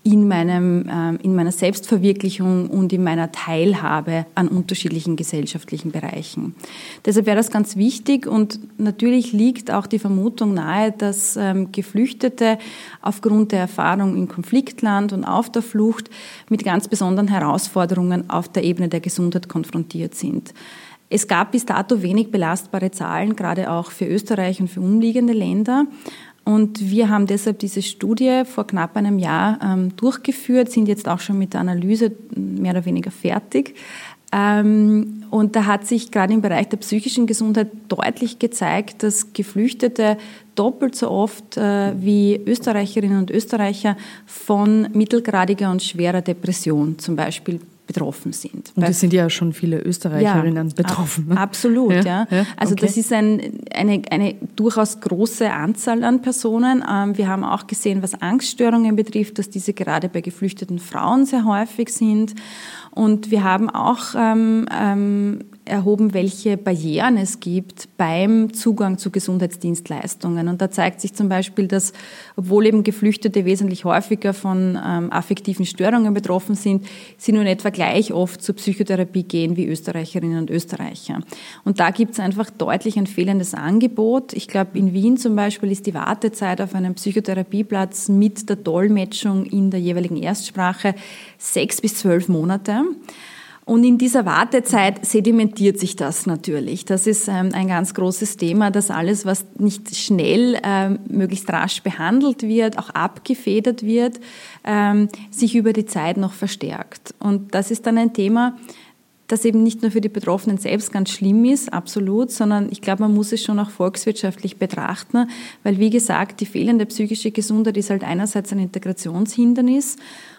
in, meinem, äh, in meiner Selbstverwirklichung und in meiner Teilhabe an unterschiedlichen gesellschaftlichen Bereichen. Deshalb wäre das ganz wichtig und natürlich liegt auch die Vermutung nahe, dass ähm, Geflüchtete aufgrund der Erfahrung im Konfliktland und auf der Flucht mit ganz besonderen Herausforderungen auf der Ebene der Gesundheit konfrontiert sind. Es gab bis dato wenig belastbare Zahlen, gerade auch für Österreich und für umliegende Länder. Und wir haben deshalb diese Studie vor knapp einem Jahr ähm, durchgeführt, sind jetzt auch schon mit der Analyse mehr oder weniger fertig. Ähm, und da hat sich gerade im Bereich der psychischen Gesundheit deutlich gezeigt, dass Geflüchtete doppelt so oft äh, wie Österreicherinnen und Österreicher von mittelgradiger und schwerer Depression zum Beispiel betroffen sind. Und es sind ja schon viele Österreicherinnen ja, betroffen. Ne? (laughs) Absolut, ja. ja. Also okay. das ist ein, eine, eine durchaus große Anzahl an Personen. Ähm, wir haben auch gesehen, was Angststörungen betrifft, dass diese gerade bei geflüchteten Frauen sehr häufig sind. Und wir haben auch ähm, ähm, erhoben, welche Barrieren es gibt beim Zugang zu Gesundheitsdienstleistungen. Und da zeigt sich zum Beispiel, dass obwohl eben Geflüchtete wesentlich häufiger von ähm, affektiven Störungen betroffen sind, sie nun etwa gleich oft zur Psychotherapie gehen wie Österreicherinnen und Österreicher. Und da gibt es einfach deutlich ein fehlendes Angebot. Ich glaube, in Wien zum Beispiel ist die Wartezeit auf einen Psychotherapieplatz mit der Dolmetschung in der jeweiligen Erstsprache sechs bis zwölf Monate. Und in dieser Wartezeit sedimentiert sich das natürlich. Das ist ähm, ein ganz großes Thema, dass alles, was nicht schnell, ähm, möglichst rasch behandelt wird, auch abgefedert wird, ähm, sich über die Zeit noch verstärkt. Und das ist dann ein Thema, das eben nicht nur für die Betroffenen selbst ganz schlimm ist, absolut, sondern ich glaube, man muss es schon auch volkswirtschaftlich betrachten, weil wie gesagt, die fehlende psychische Gesundheit ist halt einerseits ein Integrationshindernis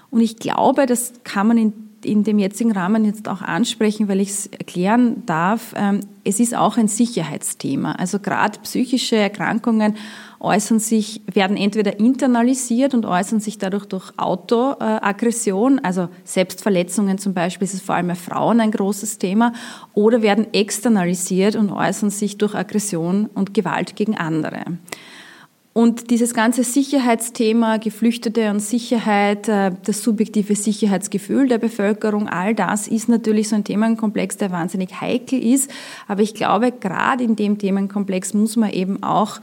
und ich glaube, das kann man in in dem jetzigen Rahmen jetzt auch ansprechen, weil ich es erklären darf. Ähm, es ist auch ein Sicherheitsthema. Also gerade psychische Erkrankungen äußern sich, werden entweder internalisiert und äußern sich dadurch durch Autoaggression, also Selbstverletzungen zum Beispiel, ist es vor allem bei Frauen ein großes Thema, oder werden externalisiert und äußern sich durch Aggression und Gewalt gegen andere. Und dieses ganze Sicherheitsthema, Geflüchtete und Sicherheit, äh, das subjektive Sicherheitsgefühl der Bevölkerung, all das ist natürlich so ein Themenkomplex, der wahnsinnig heikel ist. Aber ich glaube, gerade in dem Themenkomplex muss man eben auch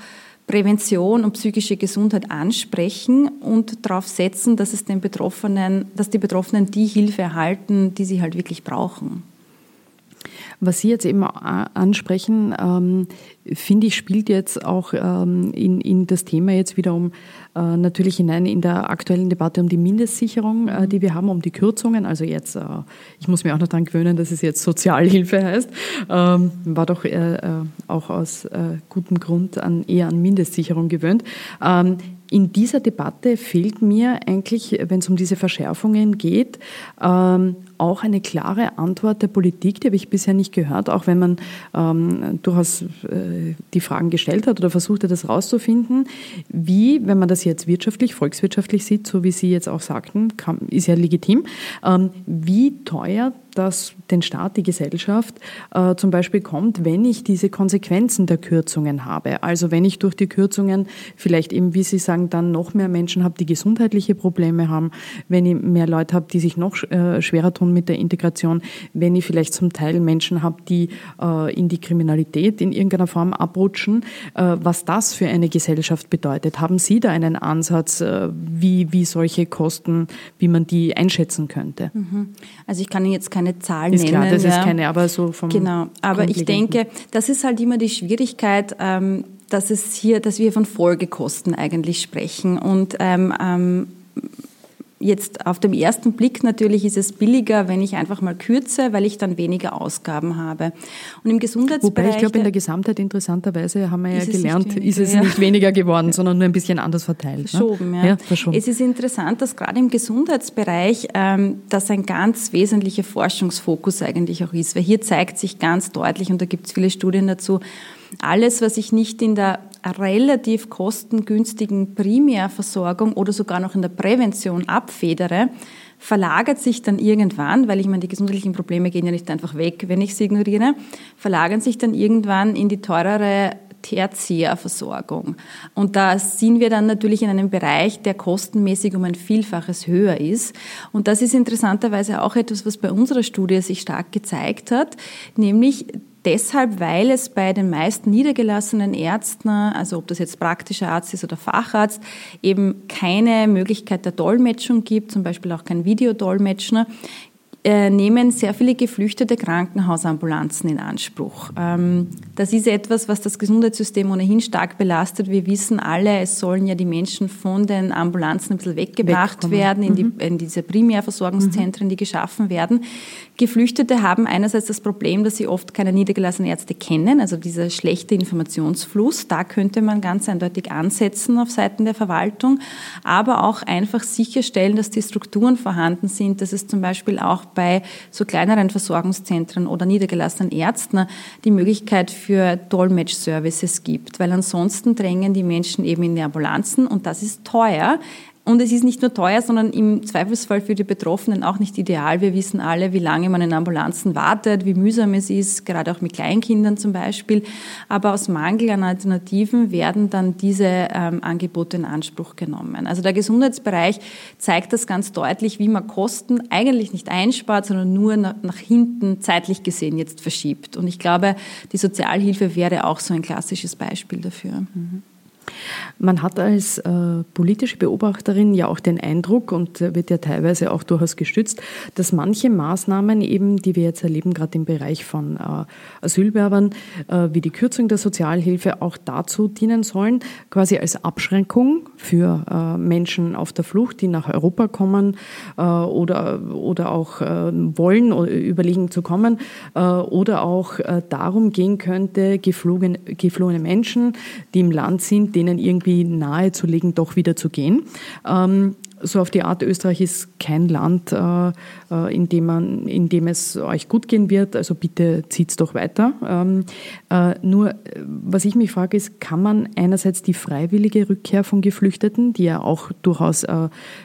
Prävention und psychische Gesundheit ansprechen und darauf setzen, dass es den Betroffenen, dass die Betroffenen die Hilfe erhalten, die sie halt wirklich brauchen. Was Sie jetzt eben ansprechen, ähm, finde ich, spielt jetzt auch ähm, in, in das Thema jetzt wiederum äh, natürlich hinein in der aktuellen Debatte um die Mindestsicherung, äh, die wir haben, um die Kürzungen. Also jetzt, äh, ich muss mir auch noch daran gewöhnen, dass es jetzt Sozialhilfe heißt. Ähm, war doch äh, äh, auch aus äh, gutem Grund an, eher an Mindestsicherung gewöhnt. Ähm, in dieser Debatte fehlt mir eigentlich, wenn es um diese Verschärfungen geht, ähm, auch eine klare Antwort der Politik, die habe ich bisher nicht gehört, auch wenn man ähm, durchaus äh, die Fragen gestellt hat oder versucht hat, das rauszufinden, wie, wenn man das jetzt wirtschaftlich, volkswirtschaftlich sieht, so wie Sie jetzt auch sagten, kann, ist ja legitim, ähm, wie teuer das den Staat, die Gesellschaft äh, zum Beispiel kommt, wenn ich diese Konsequenzen der Kürzungen habe. Also wenn ich durch die Kürzungen vielleicht eben, wie Sie sagen, dann noch mehr Menschen habe, die gesundheitliche Probleme haben, wenn ich mehr Leute habe, die sich noch äh, schwerer tun mit der Integration, wenn ich vielleicht zum Teil Menschen habe, die äh, in die Kriminalität in irgendeiner Form abrutschen, äh, was das für eine Gesellschaft bedeutet. Haben Sie da einen Ansatz, äh, wie, wie solche Kosten, wie man die einschätzen könnte? Mhm. Also ich kann Ihnen jetzt keine keine Zahlen ist nennen. Klar, das ja. ist keine, aber so vom Genau, aber ich denke, das ist halt immer die Schwierigkeit, ähm, dass es hier, dass wir von Folgekosten eigentlich sprechen und ähm, ähm, Jetzt auf dem ersten Blick natürlich ist es billiger, wenn ich einfach mal kürze, weil ich dann weniger Ausgaben habe. Und im Gesundheitsbereich... Wobei ich glaube, in der Gesamtheit interessanterweise haben wir ja gelernt, ist es ja. nicht weniger geworden, sondern nur ein bisschen anders verteilt. Ne? Verschoben, ne? ja. ja. verschoben. Es ist interessant, dass gerade im Gesundheitsbereich ähm, das ein ganz wesentlicher Forschungsfokus eigentlich auch ist, weil hier zeigt sich ganz deutlich, und da gibt es viele Studien dazu, alles, was ich nicht in der relativ kostengünstigen Primärversorgung oder sogar noch in der Prävention abfedere, verlagert sich dann irgendwann, weil ich meine, die gesundheitlichen Probleme gehen ja nicht einfach weg, wenn ich sie ignoriere, verlagern sich dann irgendwann in die teurere Tertiärversorgung. Und da sind wir dann natürlich in einem Bereich, der kostenmäßig um ein Vielfaches höher ist. Und das ist interessanterweise auch etwas, was bei unserer Studie sich stark gezeigt hat, nämlich deshalb, weil es bei den meisten niedergelassenen Ärzten, also ob das jetzt praktischer Arzt ist oder Facharzt, eben keine Möglichkeit der Dolmetschung gibt, zum Beispiel auch kein Videodolmetschen, äh, nehmen sehr viele geflüchtete Krankenhausambulanzen in Anspruch. Ähm, das ist etwas, was das Gesundheitssystem ohnehin stark belastet. Wir wissen alle, es sollen ja die Menschen von den Ambulanzen ein bisschen weggebracht werden in, die, mhm. in diese Primärversorgungszentren, die geschaffen werden. Geflüchtete haben einerseits das Problem, dass sie oft keine niedergelassenen Ärzte kennen, also dieser schlechte Informationsfluss. Da könnte man ganz eindeutig ansetzen auf Seiten der Verwaltung, aber auch einfach sicherstellen, dass die Strukturen vorhanden sind, dass es zum Beispiel auch bei so kleineren Versorgungszentren oder niedergelassenen Ärzten die Möglichkeit für Dolmetsch-Services gibt, weil ansonsten drängen die Menschen eben in die Ambulanzen und das ist teuer. Und es ist nicht nur teuer, sondern im Zweifelsfall für die Betroffenen auch nicht ideal. Wir wissen alle, wie lange man in Ambulanzen wartet, wie mühsam es ist, gerade auch mit Kleinkindern zum Beispiel. Aber aus Mangel an Alternativen werden dann diese ähm, Angebote in Anspruch genommen. Also der Gesundheitsbereich zeigt das ganz deutlich, wie man Kosten eigentlich nicht einspart, sondern nur nach, nach hinten zeitlich gesehen jetzt verschiebt. Und ich glaube, die Sozialhilfe wäre auch so ein klassisches Beispiel dafür. Mhm. Man hat als äh, politische Beobachterin ja auch den Eindruck und wird ja teilweise auch durchaus gestützt, dass manche Maßnahmen eben, die wir jetzt erleben, gerade im Bereich von äh, Asylwerbern, äh, wie die Kürzung der Sozialhilfe, auch dazu dienen sollen, quasi als Abschränkung für äh, Menschen auf der Flucht, die nach Europa kommen äh, oder, oder auch äh, wollen oder überlegen zu kommen, oder auch darum gehen könnte, geflogen, geflohene Menschen, die im Land sind, denen irgendwie nahezulegen, doch wieder zu gehen. Ähm, so auf die Art, Österreich ist kein Land, äh, äh, in, dem man, in dem es euch gut gehen wird, also bitte zieht es doch weiter. Ähm, äh, nur, was ich mich frage, ist, kann man einerseits die freiwillige Rückkehr von Geflüchteten, die ja auch durchaus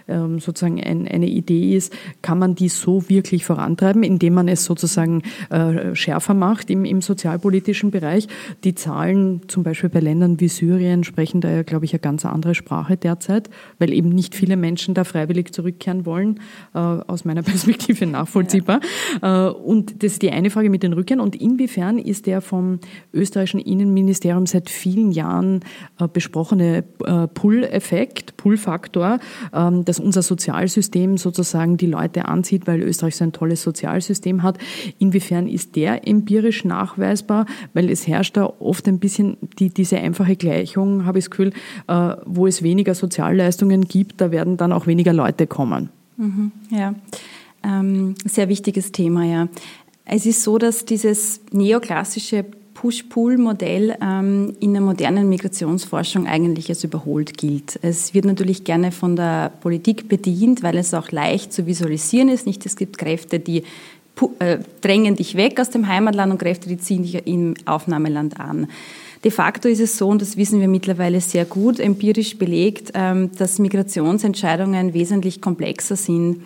ähm, sozusagen eine Idee ist, kann man die so wirklich vorantreiben, indem man es sozusagen schärfer macht im, im sozialpolitischen Bereich? Die Zahlen zum Beispiel bei Ländern wie Syrien sprechen da ja, glaube ich, eine ganz andere Sprache derzeit, weil eben nicht viele Menschen Menschen da freiwillig zurückkehren wollen, äh, aus meiner (laughs) Perspektive nachvollziehbar. Ja. Äh, und das ist die eine Frage mit den Rückkehren. Und inwiefern ist der vom österreichischen Innenministerium seit vielen Jahren äh, besprochene Pull-Effekt, Pull-Faktor, ähm, dass unser Sozialsystem sozusagen die Leute anzieht, weil Österreich so ein tolles Sozialsystem hat. Inwiefern ist der empirisch nachweisbar? Weil es herrscht da oft ein bisschen die, diese einfache Gleichung, habe ich das Gefühl, wo es weniger Sozialleistungen gibt, da werden dann auch weniger Leute kommen. Mhm, ja, ähm, sehr wichtiges Thema, ja. Es ist so, dass dieses neoklassische Push-Pull-Modell ähm, in der modernen Migrationsforschung eigentlich als überholt gilt. Es wird natürlich gerne von der Politik bedient, weil es auch leicht zu visualisieren ist. Nicht, es gibt Kräfte, die äh, drängen dich weg aus dem Heimatland und Kräfte, die ziehen dich im Aufnahmeland an. De facto ist es so, und das wissen wir mittlerweile sehr gut, empirisch belegt, ähm, dass Migrationsentscheidungen wesentlich komplexer sind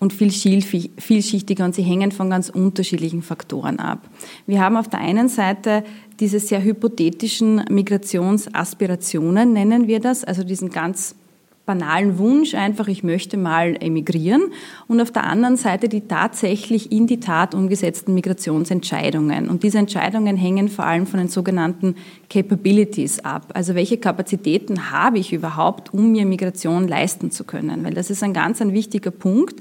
und viel vielschichtiger und sie hängen von ganz unterschiedlichen Faktoren ab. Wir haben auf der einen Seite diese sehr hypothetischen Migrationsaspirationen, nennen wir das, also diesen ganz banalen Wunsch, einfach ich möchte mal emigrieren und auf der anderen Seite die tatsächlich in die Tat umgesetzten Migrationsentscheidungen. Und diese Entscheidungen hängen vor allem von den sogenannten Capabilities ab. Also welche Kapazitäten habe ich überhaupt, um mir Migration leisten zu können? Weil das ist ein ganz ein wichtiger Punkt.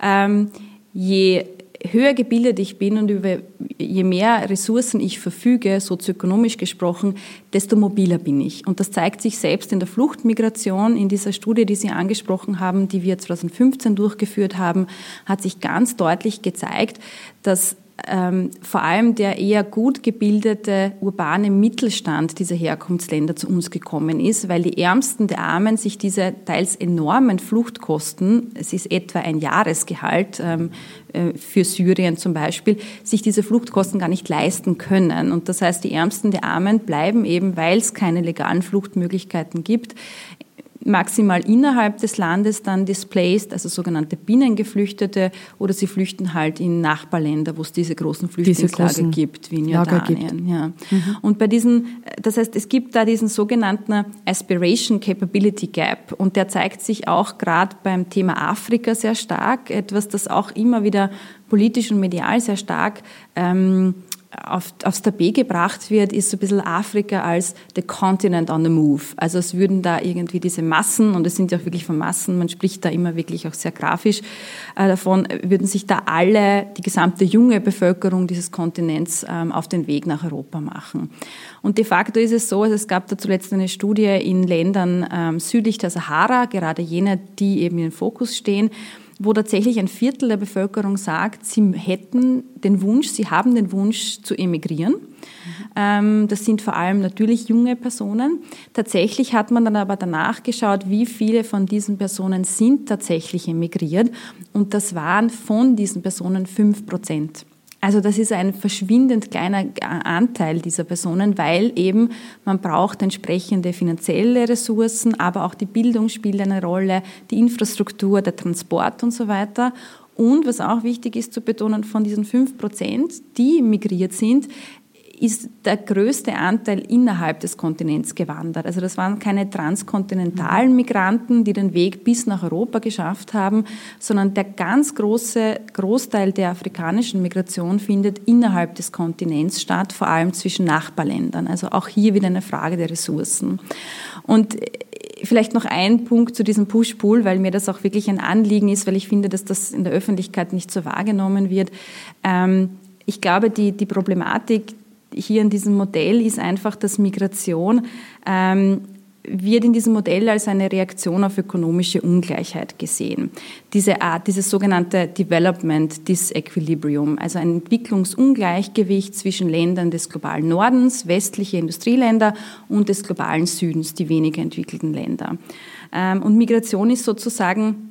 Ähm, je höher gebildet ich bin und über, je mehr Ressourcen ich verfüge, sozioökonomisch gesprochen, desto mobiler bin ich. Und das zeigt sich selbst in der Fluchtmigration. In dieser Studie, die Sie angesprochen haben, die wir 2015 durchgeführt haben, hat sich ganz deutlich gezeigt, dass ähm, vor allem der eher gut gebildete urbane Mittelstand dieser Herkunftsländer zu uns gekommen ist, weil die Ärmsten der Armen sich diese teils enormen Fluchtkosten, es ist etwa ein Jahresgehalt ähm, äh, für Syrien zum Beispiel, sich diese Fluchtkosten gar nicht leisten können. Und das heißt, die Ärmsten der Armen bleiben eben, weil es keine legalen Fluchtmöglichkeiten gibt, maximal innerhalb des Landes dann displaced, also sogenannte Binnengeflüchtete, oder sie flüchten halt in Nachbarländer, wo es diese großen Flüchtlingslager diese gibt, wie in Jordanien. Ja. Mhm. Und bei diesen, das heißt, es gibt da diesen sogenannten Aspiration Capability Gap und der zeigt sich auch gerade beim Thema Afrika sehr stark, etwas, das auch immer wieder politisch und medial sehr stark ähm, auf, aufs Tapet gebracht wird, ist so ein bisschen Afrika als the continent on the move. Also es würden da irgendwie diese Massen, und es sind ja auch wirklich von Massen, man spricht da immer wirklich auch sehr grafisch äh, davon, würden sich da alle, die gesamte junge Bevölkerung dieses Kontinents ähm, auf den Weg nach Europa machen. Und de facto ist es so, also es gab da zuletzt eine Studie in Ländern ähm, südlich der Sahara, gerade jene, die eben in den Fokus stehen, wo tatsächlich ein Viertel der Bevölkerung sagt, sie hätten den Wunsch, sie haben den Wunsch zu emigrieren. Mhm. Das sind vor allem natürlich junge Personen. Tatsächlich hat man dann aber danach geschaut, wie viele von diesen Personen sind tatsächlich emigriert. Und das waren von diesen Personen fünf Prozent. Also das ist ein verschwindend kleiner Anteil dieser Personen, weil eben man braucht entsprechende finanzielle Ressourcen, aber auch die Bildung spielt eine Rolle, die Infrastruktur, der Transport und so weiter. Und was auch wichtig ist zu betonen, von diesen fünf Prozent, die migriert sind, ist der größte Anteil innerhalb des Kontinents gewandert. Also das waren keine transkontinentalen Migranten, die den Weg bis nach Europa geschafft haben, sondern der ganz große Großteil der afrikanischen Migration findet innerhalb des Kontinents statt, vor allem zwischen Nachbarländern. Also auch hier wieder eine Frage der Ressourcen. Und vielleicht noch ein Punkt zu diesem Push-Pull, weil mir das auch wirklich ein Anliegen ist, weil ich finde, dass das in der Öffentlichkeit nicht so wahrgenommen wird. Ähm, ich glaube, die, die Problematik, hier in diesem Modell ist einfach, dass Migration ähm, wird in diesem Modell als eine Reaktion auf ökonomische Ungleichheit gesehen. Diese Art, dieses sogenannte Development Disequilibrium, also ein Entwicklungsungleichgewicht zwischen Ländern des globalen Nordens, westliche Industrieländer und des globalen Südens, die weniger entwickelten Länder. Ähm, und Migration ist sozusagen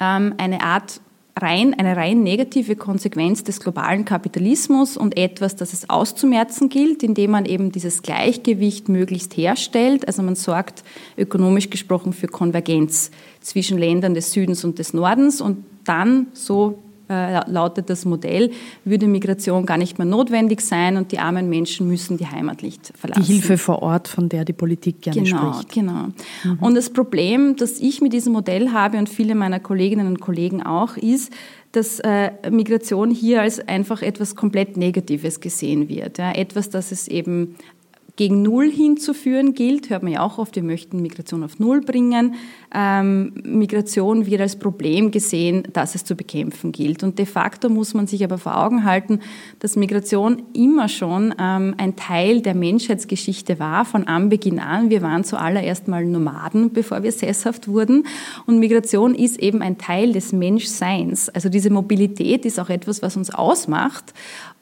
ähm, eine Art rein, eine rein negative Konsequenz des globalen Kapitalismus und etwas, das es auszumerzen gilt, indem man eben dieses Gleichgewicht möglichst herstellt. Also man sorgt ökonomisch gesprochen für Konvergenz zwischen Ländern des Südens und des Nordens und dann, so äh, lautet das Modell, würde Migration gar nicht mehr notwendig sein und die armen Menschen müssen die Heimat nicht verlassen. Die Hilfe vor Ort, von der die Politik gerne genau, spricht. Genau, genau. Mhm. Und das Problem, das ich mit diesem Modell habe und viele meiner Kolleginnen und Kollegen auch, ist, dass äh, Migration hier als einfach etwas komplett Negatives gesehen wird. Ja, etwas, das es eben gegen Null hinzuführen gilt, hört man ja auch oft, wir möchten Migration auf Null bringen. Ähm, Migration wird als Problem gesehen, das es zu bekämpfen gilt. Und de facto muss man sich aber vor Augen halten, dass Migration immer schon ähm, ein Teil der Menschheitsgeschichte war, von Anbeginn an. Wir waren zuallererst mal Nomaden, bevor wir sesshaft wurden. Und Migration ist eben ein Teil des Menschseins. Also diese Mobilität ist auch etwas, was uns ausmacht.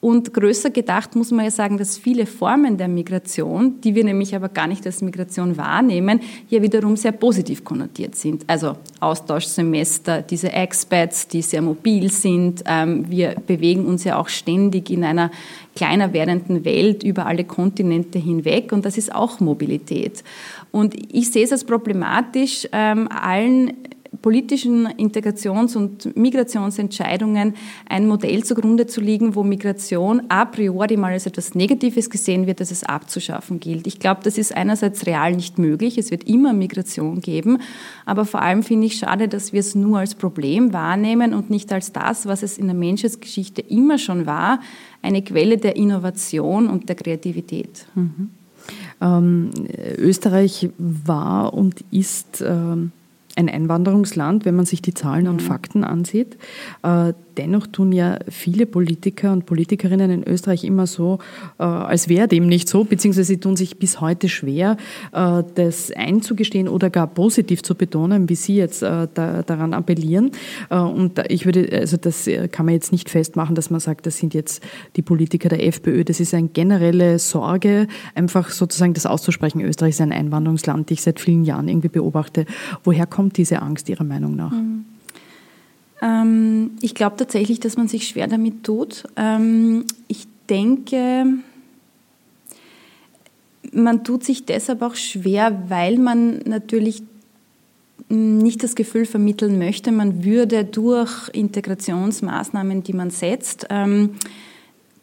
Und größer gedacht muss man ja sagen, dass viele Formen der Migration, die wir nämlich aber gar nicht als Migration wahrnehmen, ja wiederum sehr positiv konnotiert sind. Also Austauschsemester, diese Expats, die sehr mobil sind. Ähm, wir bewegen uns ja auch ständig in einer kleiner werdenden Welt über alle Kontinente hinweg und das ist auch Mobilität. Und ich sehe es als problematisch, ähm, allen politischen Integrations- und Migrationsentscheidungen ein Modell zugrunde zu liegen, wo Migration a priori mal als etwas Negatives gesehen wird, dass es abzuschaffen gilt. Ich glaube, das ist einerseits real nicht möglich. Es wird immer Migration geben. Aber vor allem finde ich schade, dass wir es nur als Problem wahrnehmen und nicht als das, was es in der Menschheitsgeschichte immer schon war, eine Quelle der Innovation und der Kreativität. Mhm. Ähm, Österreich war und ist ähm ein Einwanderungsland, wenn man sich die Zahlen und mhm. Fakten ansieht. Äh, dennoch tun ja viele Politiker und Politikerinnen in Österreich immer so, äh, als wäre dem nicht so, beziehungsweise sie tun sich bis heute schwer, äh, das einzugestehen oder gar positiv zu betonen, wie Sie jetzt daran appellieren. Und ich würde, also das kann man jetzt nicht festmachen, dass man sagt, das sind jetzt die Politiker der FPÖ. Das ist eine generelle Sorge, einfach sozusagen das auszusprechen. Österreich ist ein Einwanderungsland, die ich seit vielen Jahren irgendwie beobachte. Woher kommt kommt diese Angst Ihrer Meinung nach? Mhm. Ähm, ich glaube tatsächlich, dass man sich schwer damit tut. Ähm, ich denke, man tut sich deshalb auch schwer, weil man natürlich nicht das Gefühl vermitteln möchte, man würde durch Integrationsmaßnahmen, die man setzt, ähm,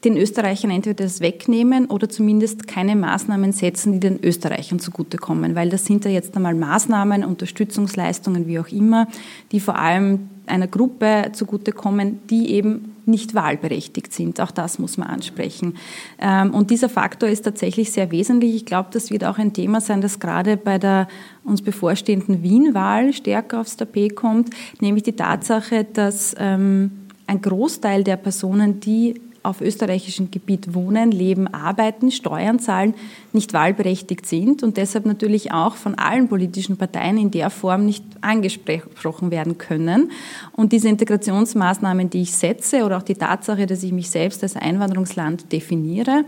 den Österreichern entweder das wegnehmen oder zumindest keine Maßnahmen setzen, die den Österreichern zugutekommen. Weil das sind ja jetzt einmal Maßnahmen, Unterstützungsleistungen, wie auch immer, die vor allem einer Gruppe zugutekommen, die eben nicht wahlberechtigt sind. Auch das muss man ansprechen. Ähm, und dieser Faktor ist tatsächlich sehr wesentlich. Ich glaube, das wird auch ein Thema sein, das gerade bei der uns bevorstehenden Wien-Wahl stärker aufs Tapet kommt, nämlich die Tatsache, dass ähm, ein Großteil der Personen, die auf österreichischem Gebiet wohnen, leben, arbeiten, Steuern zahlen, nicht wahlberechtigt sind und deshalb natürlich auch von allen politischen Parteien in der Form nicht angesprochen werden können. Und diese Integrationsmaßnahmen, die ich setze oder auch die Tatsache, dass ich mich selbst als Einwanderungsland definiere,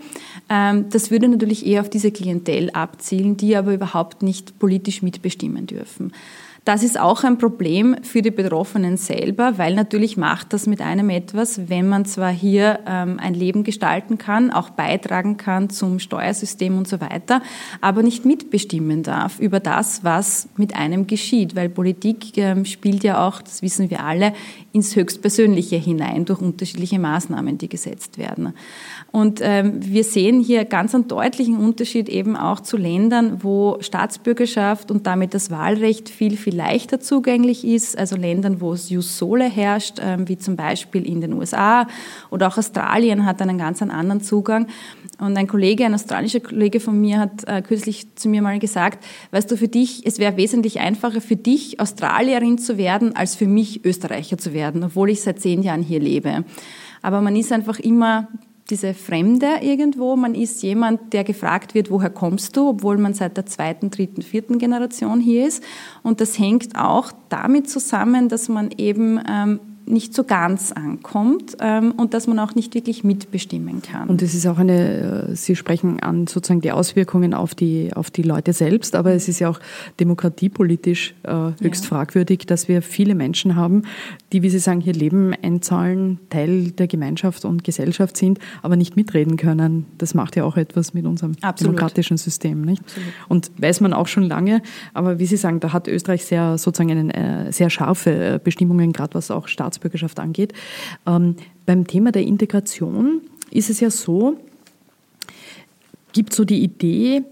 ähm, das würde natürlich eher auf diese Klientel abzielen, die aber überhaupt nicht politisch mitbestimmen dürfen. Das ist auch ein Problem für die Betroffenen selber, weil natürlich macht das mit einem etwas, wenn man zwar hier ähm, ein Leben gestalten kann, auch beitragen kann zum Steuersystem und so weiter, aber nicht mitbestimmen darf über das, was mit einem geschieht, weil Politik ähm, spielt ja auch, das wissen wir alle, ins Höchstpersönliche hinein durch unterschiedliche Maßnahmen, die gesetzt werden. Und ähm, wir sehen hier ganz einen deutlichen Unterschied eben auch zu Ländern, wo Staatsbürgerschaft und damit das Wahlrecht viel, viel leichter zugänglich ist, also Ländern, wo es Jus Sole herrscht, ähm, wie zum Beispiel in den USA oder auch Australien hat einen ganz anderen Zugang. Und ein Kollege, ein australischer Kollege von mir hat äh, kürzlich zu mir mal gesagt, weißt du, für dich, es wäre wesentlich einfacher für dich, Australierin zu werden, als für mich Österreicher zu werden, obwohl ich seit zehn Jahren hier lebe. Aber man ist einfach immer diese Fremde irgendwo. Man ist jemand, der gefragt wird, woher kommst du, obwohl man seit der zweiten, dritten, vierten Generation hier ist. Und das hängt auch damit zusammen, dass man eben ähm, nicht so ganz ankommt ähm, und dass man auch nicht wirklich mitbestimmen kann. Und es ist auch eine, äh, Sie sprechen an sozusagen die Auswirkungen auf die, auf die Leute selbst, aber es ist ja auch demokratiepolitisch äh, höchst ja. fragwürdig, dass wir viele Menschen haben, die, wie Sie sagen, hier leben, einzahlen, Teil der Gemeinschaft und Gesellschaft sind, aber nicht mitreden können. Das macht ja auch etwas mit unserem Absolut. demokratischen System. Nicht? Und weiß man auch schon lange, aber wie Sie sagen, da hat Österreich sehr sozusagen eine, äh, sehr scharfe äh, Bestimmungen, gerade was auch Staats Staatsbürgerschaft angeht. Ähm, beim Thema der Integration ist es ja so, gibt so die Idee,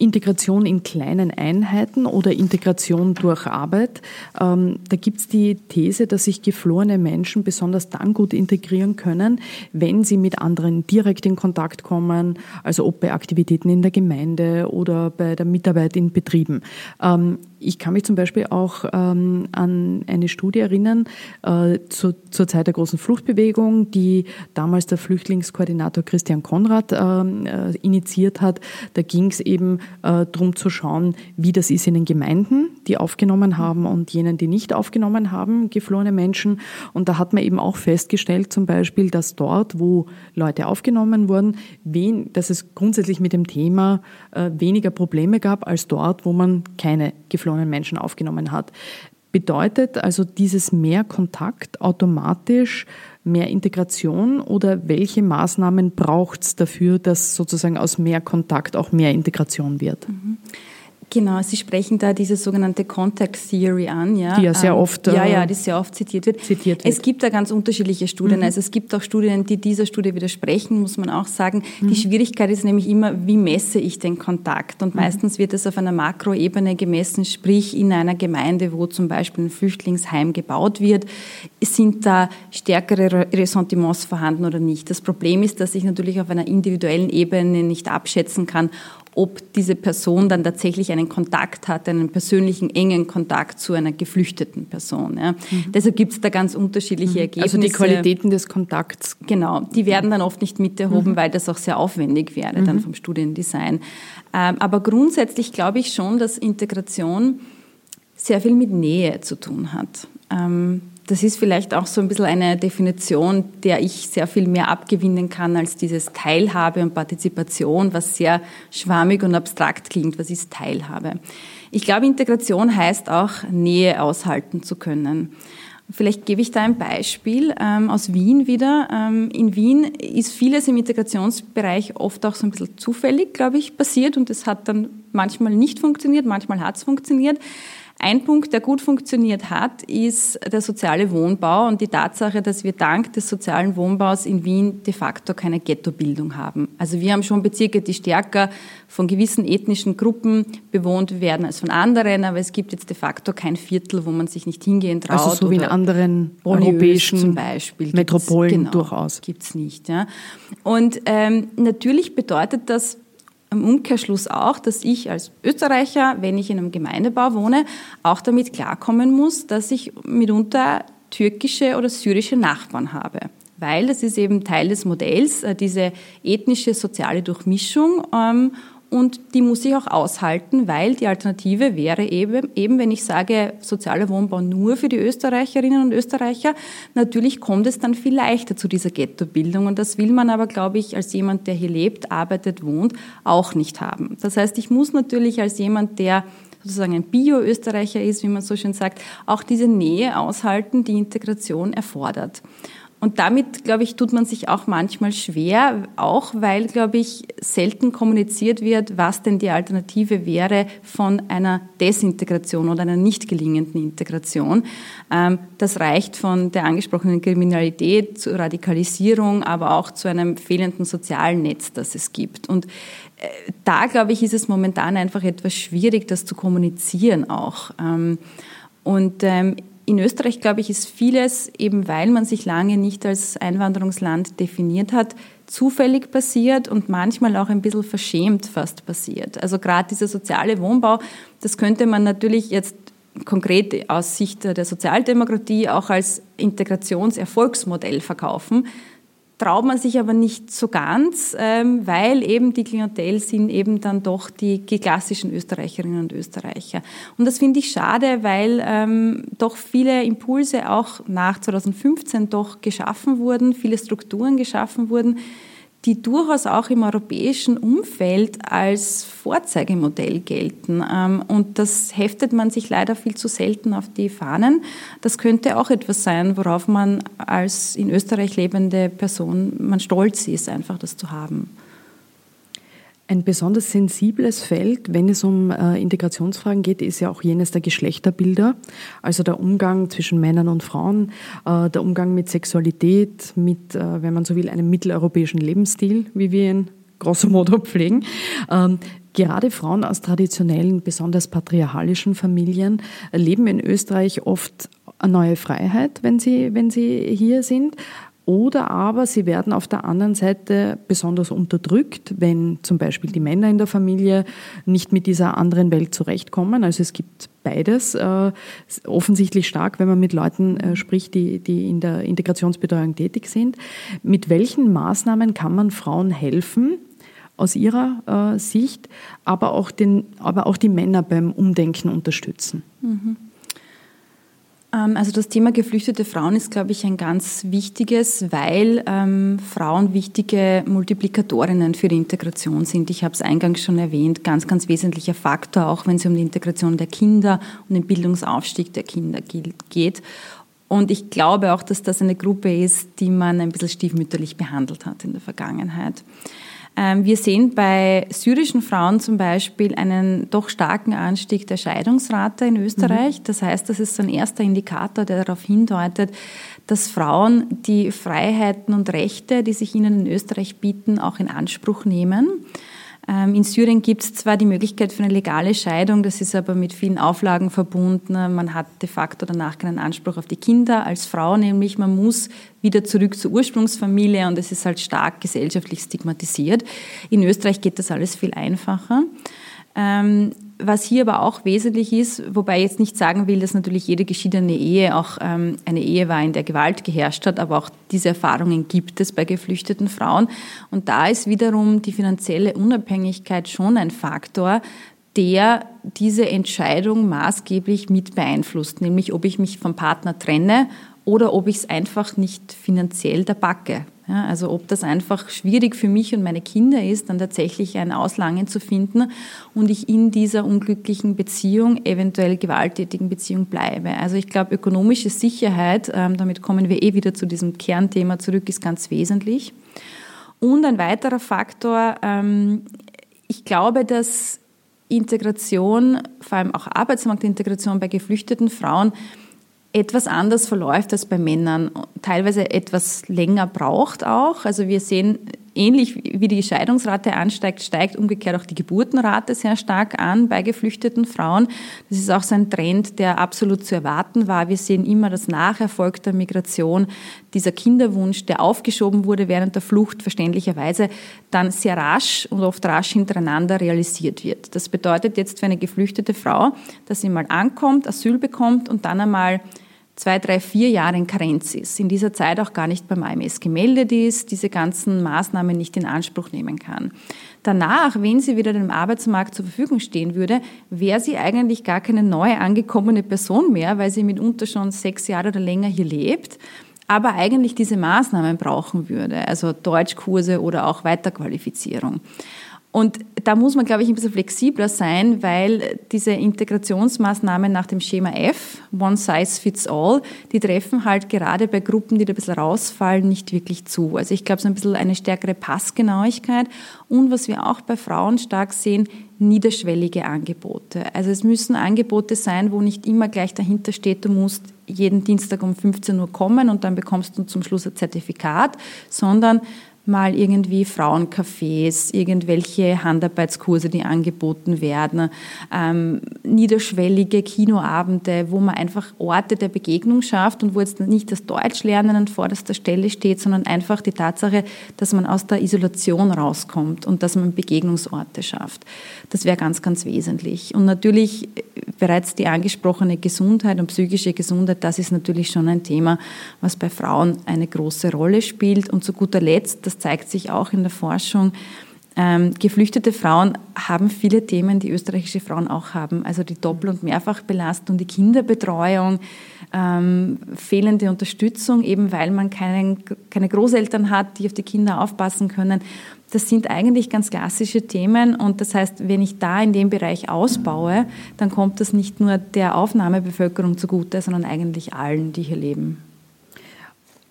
Integration in kleinen Einheiten oder Integration durch Arbeit. Ähm, da gibt es die These, dass sich geflohene Menschen besonders dann gut integrieren können, wenn sie mit anderen direkt in Kontakt kommen, also ob bei Aktivitäten in der Gemeinde oder bei der Mitarbeit in Betrieben. Ähm, ich kann mich zum Beispiel auch ähm, an eine Studie erinnern äh, zu, zur Zeit der großen Fluchtbewegung, die damals der Flüchtlingskoordinator Christian Konrad ähm, äh, initiiert hat. Da ging es eben äh, darum zu schauen, wie das ist in den Gemeinden, die aufgenommen haben und jenen, die nicht aufgenommen haben, geflohene Menschen. Und da hat man eben auch festgestellt, zum Beispiel, dass dort, wo Leute aufgenommen wurden, wen, dass es grundsätzlich mit dem Thema äh, weniger Probleme gab als dort, wo man keine geflohenen Menschen aufgenommen hat. Bedeutet also dieses mehr Kontakt automatisch mehr Integration oder welche Maßnahmen braucht es dafür, dass sozusagen aus mehr Kontakt auch mehr Integration wird? Mhm. Genau, Sie sprechen da diese sogenannte Contact Theory an, ja. Die ja sehr ähm, oft, ja, ja, die sehr oft zitiert wird. Zitiert wird. Es gibt da ganz unterschiedliche Studien. Mhm. Also es gibt auch Studien, die dieser Studie widersprechen, muss man auch sagen. Mhm. Die Schwierigkeit ist nämlich immer, wie messe ich den Kontakt? Und mhm. meistens wird es auf einer Makroebene gemessen, sprich in einer Gemeinde, wo zum Beispiel ein Flüchtlingsheim gebaut wird, sind da stärkere Ressentiments vorhanden oder nicht? Das Problem ist, dass ich natürlich auf einer individuellen Ebene nicht abschätzen kann, ob diese Person dann tatsächlich einen Kontakt hat, einen persönlichen engen Kontakt zu einer geflüchteten Person. Ja. Mhm. Deshalb gibt es da ganz unterschiedliche mhm. Ergebnisse. Also die Qualitäten des Kontakts. Genau, die werden dann oft nicht miterhoben, mhm. weil das auch sehr aufwendig wäre dann mhm. vom Studiendesign. Ähm, aber grundsätzlich glaube ich schon, dass Integration sehr viel mit Nähe zu tun hat. Ähm, das ist vielleicht auch so ein bisschen eine Definition, der ich sehr viel mehr abgewinnen kann als dieses Teilhabe und Partizipation, was sehr schwammig und abstrakt klingt. Was ist Teilhabe? Ich glaube, Integration heißt auch, Nähe aushalten zu können. Vielleicht gebe ich da ein Beispiel ähm, aus Wien wieder. Ähm, in Wien ist vieles im Integrationsbereich oft auch so ein bisschen zufällig, glaube ich, passiert und es hat dann manchmal nicht funktioniert, manchmal hat es funktioniert. Ein Punkt, der gut funktioniert hat, ist der soziale Wohnbau und die Tatsache, dass wir dank des sozialen Wohnbaus in Wien de facto keine Ghettobildung haben. Also wir haben schon Bezirke, die stärker von gewissen ethnischen Gruppen bewohnt werden als von anderen, aber es gibt jetzt de facto kein Viertel, wo man sich nicht hingehen traut. Also so wie in anderen europäischen Metropolen genau, durchaus. Gibt's nicht. Ja. Und ähm, natürlich bedeutet das im Umkehrschluss auch, dass ich als Österreicher, wenn ich in einem Gemeindebau wohne, auch damit klarkommen muss, dass ich mitunter türkische oder syrische Nachbarn habe. weil das ist eben Teil des Modells, äh, diese ethnische, soziale Durchmischung. Und die muss ich auch aushalten, weil die Alternative wäre eben, eben, wenn ich sage, sozialer Wohnbau nur für die Österreicherinnen und Österreicher, natürlich kommt es dann viel leichter zu dieser Ghettobildung. Und das will man aber, glaube ich, als jemand, der hier lebt, arbeitet, wohnt, auch nicht haben. Das heißt, ich muss natürlich als jemand, der sozusagen ein Bio-Österreicher ist, wie man so schön sagt, auch diese Nähe aushalten, die Integration erfordert. Und damit, glaube ich, tut man sich auch manchmal schwer, auch weil, glaube ich, selten kommuniziert wird, was denn die Alternative wäre von einer Desintegration oder einer nicht gelingenden Integration. Ähm, das reicht von der angesprochenen Kriminalität zur Radikalisierung, aber auch zu einem fehlenden sozialen Netz, das es gibt. Und äh, da, glaube ich, ist es momentan einfach etwas schwierig, das zu kommunizieren auch. Ähm, und ähm, in Österreich, glaube ich, ist vieles, eben weil man sich lange nicht als Einwanderungsland definiert hat, zufällig passiert und manchmal auch ein bisschen verschämt fast passiert. Also gerade dieser soziale Wohnbau, das könnte man natürlich jetzt konkret aus Sicht der Sozialdemokratie auch als Integrationserfolgsmodell verkaufen traut man sich aber nicht so ganz, ähm, weil eben die Klientel sind eben dann doch die, klassischen Österreicherinnen und Österreicher. Und das finde ich schade, weil ähm, doch viele Impulse auch nach 2015 doch geschaffen wurden, viele Strukturen geschaffen wurden, die durchaus auch im europäischen Umfeld als Vorzeigemodell gelten. Ähm, und das heftet man sich leider viel zu selten auf die Fahnen. Das könnte auch etwas sein, worauf man als in Österreich lebende Person man stolz ist, einfach das zu haben. Ein besonders sensibles Feld, wenn es um äh, Integrationsfragen geht, ist ja auch jenes der Geschlechterbilder, also der Umgang zwischen Männern und Frauen, äh, der Umgang mit Sexualität, mit, äh, wenn man so will, einem mitteleuropäischen Lebensstil, wie wir ihn grosso modo pflegen. Ähm, gerade Frauen aus traditionellen, besonders patriarchalischen Familien erleben in Österreich oft eine neue Freiheit, wenn sie, wenn sie hier sind, oder aber sie werden auf der anderen Seite besonders unterdrückt, wenn zum Beispiel die Männer in der Familie nicht mit dieser anderen Welt zurechtkommen. Also es gibt beides äh, offensichtlich stark, wenn man mit Leuten äh, spricht, die, die in der Integrationsbetreuung tätig sind. Mit welchen Maßnahmen kann man Frauen helfen, aus ihrer äh, Sicht, aber auch, den, aber auch die Männer beim Umdenken unterstützen? Mhm. Ähm, also das Thema geflüchtete Frauen ist, glaube ich, ein ganz wichtiges, weil ähm, Frauen wichtige Multiplikatorinnen für die Integration sind. Ich habe es eingangs schon erwähnt, ganz, ganz wesentlicher Faktor, auch wenn es um die Integration der Kinder und den Bildungsaufstieg der Kinder geht. Und ich glaube auch, dass das eine Gruppe ist, die man ein bisschen stiefmütterlich behandelt hat in der Vergangenheit. Ähm, wir sehen bei syrischen Frauen zum Beispiel einen doch starken Anstieg der Scheidungsrate in Österreich. Mhm. Das heißt, das ist so ein erster Indikator, der darauf hindeutet, dass Frauen die Freiheiten und Rechte, die sich ihnen in Österreich bieten, auch in Anspruch nehmen. Ähm, in Syrien gibt es zwar die Möglichkeit für eine legale Scheidung, das ist aber mit vielen Auflagen verbunden. Man hat de facto danach keinen Anspruch auf die Kinder als Frau, nämlich man muss wieder zurück zur Ursprungsfamilie und es ist halt stark gesellschaftlich stigmatisiert. In Österreich geht das alles viel einfacher. Ähm, was hier aber auch wesentlich ist, wobei ich jetzt nicht sagen will, dass natürlich jede geschiedene Ehe auch ähm, eine Ehe war, in der Gewalt geherrscht hat, aber auch diese Erfahrungen gibt es bei geflüchteten Frauen. Und da ist wiederum die finanzielle Unabhängigkeit schon ein Faktor, der diese Entscheidung maßgeblich mit beeinflusst, nämlich ob ich mich vom Partner trenne oder ob ich es einfach nicht finanziell da backe. Ja, also ob das einfach schwierig für mich und meine Kinder ist, dann tatsächlich ein Auslangen zu finden und ich in dieser unglücklichen Beziehung, eventuell gewalttätigen Beziehung bleibe. Also ich glaube, ökonomische Sicherheit, ähm, damit kommen wir eh wieder zu diesem Kernthema zurück, ist ganz wesentlich. Und ein weiterer Faktor, ähm, ich glaube, dass Integration, vor allem auch Arbeitsmarktintegration bei geflüchteten Frauen, etwas anders verläuft als bei Männern, teilweise etwas länger braucht auch. Also wir sehen ähnlich wie die Scheidungsrate ansteigt, steigt umgekehrt auch die Geburtenrate sehr stark an bei geflüchteten Frauen. Das ist auch so ein Trend, der absolut zu erwarten war. Wir sehen immer, dass nach Erfolg der Migration dieser Kinderwunsch, der aufgeschoben wurde während der Flucht, verständlicherweise dann sehr rasch und oft rasch hintereinander realisiert wird. Das bedeutet jetzt für eine geflüchtete Frau, dass sie mal ankommt, Asyl bekommt und dann einmal zwei, drei, vier Jahre in Karenz ist, in dieser Zeit auch gar nicht beim AMS gemeldet ist, diese ganzen Maßnahmen nicht in Anspruch nehmen kann. Danach, wenn sie wieder dem Arbeitsmarkt zur Verfügung stehen würde, wäre sie eigentlich gar keine neu angekommene Person mehr, weil sie mitunter schon sechs Jahre oder länger hier lebt, aber eigentlich diese Maßnahmen brauchen würde, also Deutschkurse oder auch Weiterqualifizierung. Und da muss man, glaube ich, ein bisschen flexibler sein, weil diese Integrationsmaßnahmen nach dem Schema F, One Size Fits All, die treffen halt gerade bei Gruppen, die da ein bisschen rausfallen, nicht wirklich zu. Also ich glaube, so ein bisschen eine stärkere Passgenauigkeit und was wir auch bei Frauen stark sehen, niederschwellige Angebote. Also es müssen Angebote sein, wo nicht immer gleich dahinter steht, du musst jeden Dienstag um 15 Uhr kommen und dann bekommst du zum Schluss ein Zertifikat, sondern mal irgendwie Frauencafés, irgendwelche Handarbeitskurse, die angeboten werden, ähm, niederschwellige Kinoabende, wo man einfach Orte der Begegnung schafft und wo jetzt nicht das Deutschlernen an vorderster Stelle steht, sondern einfach die Tatsache, dass man aus der Isolation rauskommt und dass man Begegnungsorte schafft. Das wäre ganz, ganz wesentlich. Und natürlich äh, bereits die angesprochene Gesundheit und psychische Gesundheit, das ist natürlich schon ein Thema, was bei Frauen eine große Rolle spielt. Und zu guter Letzt, das zeigt sich auch in der Forschung, ähm, geflüchtete Frauen haben viele Themen, die österreichische Frauen auch haben. Also die Doppel- und Mehrfachbelastung, die Kinderbetreuung, ähm, fehlende Unterstützung, eben weil man keinen, keine Großeltern hat, die auf die Kinder aufpassen können. Das sind eigentlich ganz klassische Themen und das heißt, wenn ich da in dem Bereich ausbaue, dann kommt das nicht nur der Aufnahmebevölkerung zugute, sondern eigentlich allen, die hier leben.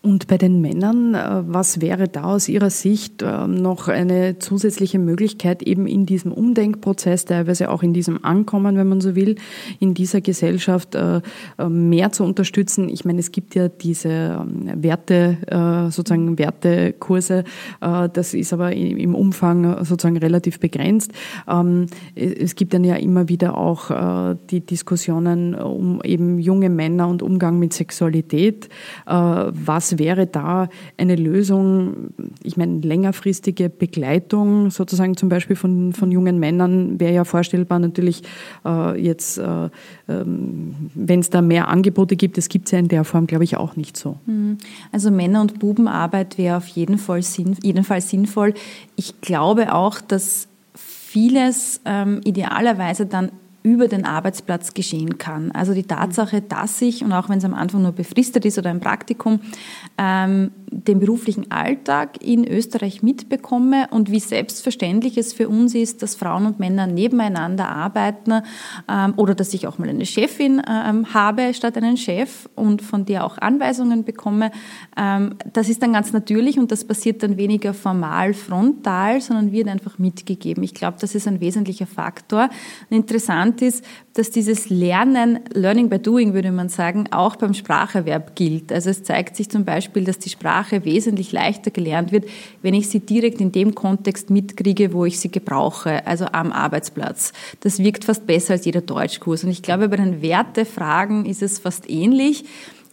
Und bei den Männern, äh, was wäre da aus Ihrer Sicht ähm, noch eine zusätzliche Möglichkeit, eben in diesem Umdenkprozess, teilweise auch in diesem Ankommen, wenn man so will, in dieser Gesellschaft äh, äh, mehr zu unterstützen? Ich meine, es gibt ja diese ähm, Werte, sozusagen Wertekurse, das ist aber im Umfang sozusagen relativ begrenzt. Ähm, es gibt dann ja immer wieder auch die Diskussionen um eben junge Männer und Umgang mit Sexualität. Was wäre da eine Lösung? Ich meine, längerfristige Begleitung sozusagen zum Beispiel von, von jungen Männern wäre ja vorstellbar. Natürlich äh, jetzt, äh, äh, wenn es da mehr Angebote gibt, das gibt es ja in der Form, glaube ich, auch nicht so. Mhm. Also Männer- und Bubenarbeit wäre auf jeden Fall, sinn, jeden Fall sinnvoll. Ich glaube auch, dass vieles ähm, idealerweise dann über den Arbeitsplatz geschehen kann. Also die Tatsache, dass ich, und auch wenn es am Anfang nur befristet ist oder ein Praktikum, ähm, den beruflichen Alltag in Österreich mitbekomme und wie selbstverständlich es für uns ist, dass Frauen und Männer nebeneinander arbeiten ähm, oder dass ich auch mal eine Chefin ähm, habe statt einen Chef und von der auch Anweisungen bekomme. Ähm, das ist dann ganz natürlich und das passiert dann weniger formal frontal, sondern wird einfach mitgegeben. Ich glaube, das ist ein wesentlicher Faktor. interessant ist, dass dieses Lernen, Learning by Doing würde man sagen, auch beim Spracherwerb gilt. Also es zeigt sich zum Beispiel, dass die Sprache wesentlich leichter gelernt wird, wenn ich sie direkt in dem Kontext mitkriege, wo ich sie gebrauche, also am Arbeitsplatz. Das wirkt fast besser als jeder Deutschkurs. Und ich glaube, bei den Wertefragen ist es fast ähnlich.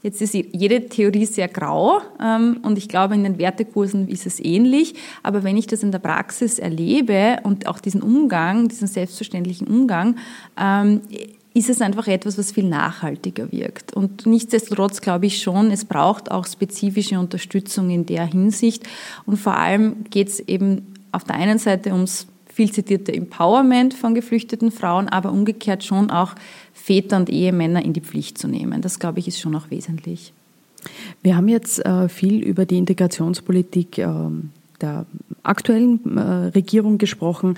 Jetzt ist jede Theorie sehr grau ähm, und ich glaube, in den Wertekursen ist es ähnlich. Aber wenn ich das in der Praxis erlebe und auch diesen Umgang, diesen selbstverständlichen Umgang, ähm, ist es einfach etwas, was viel nachhaltiger wirkt. Und nichtsdestotrotz glaube ich schon, es braucht auch spezifische Unterstützung in der Hinsicht. Und vor allem geht es eben auf der einen Seite ums viel zitierte Empowerment von geflüchteten Frauen, aber umgekehrt schon auch Väter und Ehemänner in die Pflicht zu nehmen. Das, glaube ich, ist schon auch wesentlich. Wir haben jetzt äh, viel über die Integrationspolitik äh, der aktuellen äh, Regierung gesprochen.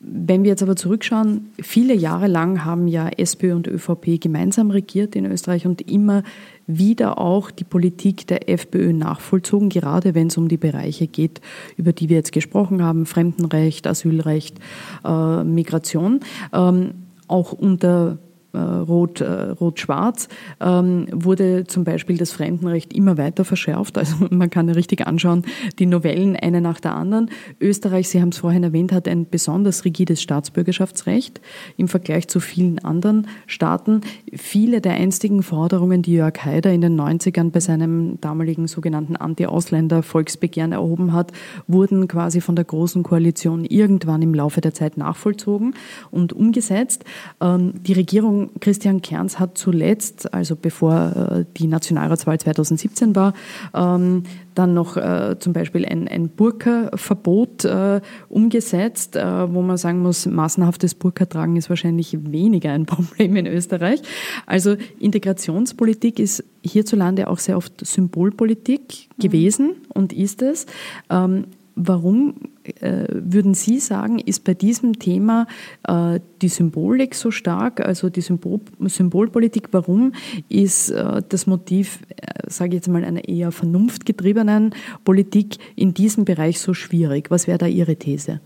Wenn wir jetzt aber zurückschauen, viele Jahre lang haben ja SPÖ und ÖVP gemeinsam regiert in Österreich und immer wieder auch die Politik der FPÖ nachvollzogen, gerade wenn es um die Bereiche geht, über die wir jetzt gesprochen haben, Fremdenrecht, Asylrecht, äh, Migration. Ähm, auch unter Rot, äh, Rot-Schwarz, ähm, wurde zum Beispiel das Fremdenrecht immer weiter verschärft. Also (laughs) man kann ja richtig anschauen, die Novellen eine nach der anderen. Österreich, Sie haben es vorhin erwähnt, hat ein besonders rigides Staatsbürgerschaftsrecht im Vergleich zu vielen anderen Staaten. Viele der einstigen Forderungen, die Jörg Haider in den 90ern bei seinem damaligen sogenannten Anti-Ausländer-Volksbegehren erhoben hat, wurden quasi von der Großen Koalition irgendwann im Laufe der Zeit nachvollzogen und umgesetzt. Ähm, die Regierung sagen, Christian Kerns hat zuletzt, also bevor äh, die Nationalratswahl 2017 war, ähm, dann noch äh, zum Beispiel ein, ein Burka-Verbot äh, umgesetzt, äh, wo man sagen muss, massenhaftes Burka-Tragen ist wahrscheinlich weniger ein (laughs) Problem in Österreich. Also Integrationspolitik ist hierzulande auch sehr oft Symbolpolitik gewesen mhm. und ist es. Ähm, warum würden Sie sagen, ist bei diesem Thema äh, die Symbolik so stark, also die Symbol Symbolpolitik? Warum ist äh, das Motiv, äh, sage ich jetzt mal, einer eher vernunftgetriebenen Politik in diesem Bereich so schwierig? Was wäre da Ihre These?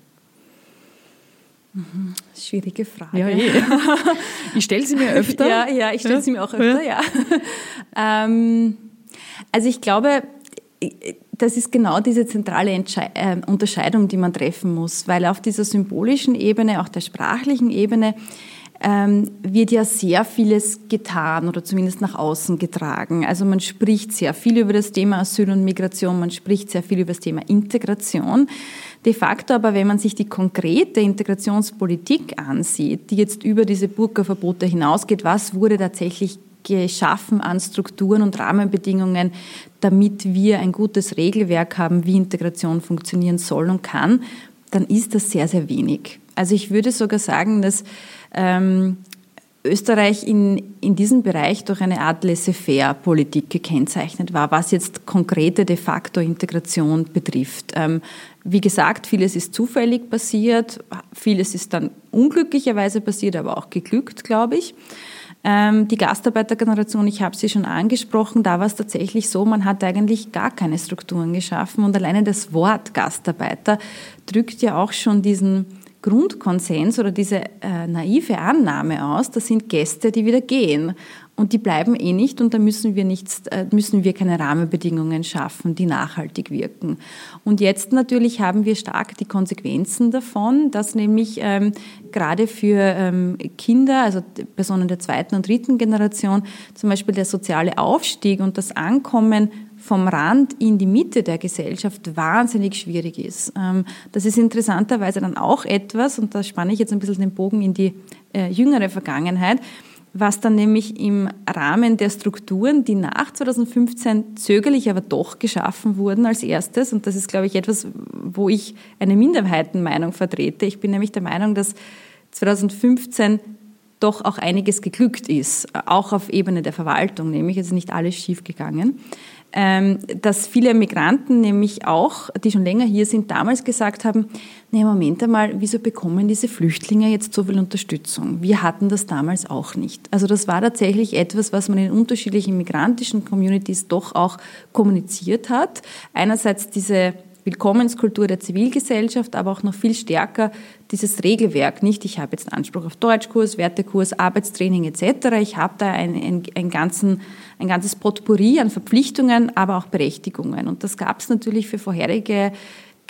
Mhm. Schwierige Frage. Ja, eh. (laughs) ich stelle sie mir öfter. ja, ja, ich stelle sie mir auch öfter, ja. ja. (laughs) ähm, also ich glaube, das ist genau diese zentrale Entsche äh, Unterscheidung, die man treffen muss, weil auf dieser symbolischen Ebene, auch der sprachlichen Ebene, ähm, wird ja sehr vieles getan oder zumindest nach außen getragen. Also man spricht sehr viel über das Thema Asyl und Migration, man spricht sehr viel über das Thema Integration. De facto aber, wenn man sich die konkrete Integrationspolitik ansieht, die jetzt über diese Burka-Verbote hinausgeht, was wurde tatsächlich geschaffen an Strukturen und Rahmenbedingungen, damit wir ein gutes Regelwerk haben, wie Integration funktionieren soll und kann, dann ist das sehr, sehr wenig. Also ich würde sogar sagen, dass ähm, Österreich in, in diesem Bereich durch eine Art Laissez-faire-Politik gekennzeichnet war, was jetzt konkrete de facto Integration betrifft. Ähm, wie gesagt, vieles ist zufällig passiert, vieles ist dann unglücklicherweise passiert, aber auch geglückt, glaube ich. Ähm, die Gastarbeitergeneration, ich habe sie schon angesprochen, da war es tatsächlich so, man hat eigentlich gar keine Strukturen geschaffen und alleine das Wort Gastarbeiter drückt ja auch schon diesen Grundkonsens oder diese äh, naive Annahme aus, das sind Gäste, die wieder gehen und die bleiben eh nicht und da müssen wir nichts, äh, müssen wir keine Rahmenbedingungen schaffen, die nachhaltig wirken. Und jetzt natürlich haben wir stark die Konsequenzen davon, dass nämlich ähm, gerade für ähm, Kinder, also Personen der zweiten und dritten Generation, zum Beispiel der soziale Aufstieg und das Ankommen vom Rand in die Mitte der Gesellschaft wahnsinnig schwierig ist. Ähm, das ist interessanterweise dann auch etwas, und da spanne ich jetzt ein bisschen den Bogen in die äh, jüngere Vergangenheit, was dann nämlich im Rahmen der Strukturen, die nach 2015 zögerlich aber doch geschaffen wurden als erstes, und das ist, glaube ich, etwas, wo ich eine Minderheitenmeinung vertrete. Ich bin nämlich der Meinung, dass 2015 doch auch einiges geglückt ist, auch auf Ebene der Verwaltung, nämlich es ist nicht alles schiefgegangen. Ähm, dass viele Migranten nämlich auch, die schon länger hier sind, damals gesagt haben, nee, Moment einmal, wieso bekommen diese Flüchtlinge jetzt so viel Unterstützung? Wir hatten das damals auch nicht. Also das war tatsächlich etwas, was man in unterschiedlichen migrantischen Communities doch auch kommuniziert hat. Einerseits diese Willkommenskultur der Zivilgesellschaft, aber auch noch viel stärker dieses Regelwerk. Nicht, ich habe jetzt Anspruch auf Deutschkurs, Wertekurs, Arbeitstraining etc. Ich habe da ein, ein, ein, ganzen, ein ganzes Potpourri an Verpflichtungen, aber auch Berechtigungen. Und das gab es natürlich für vorherige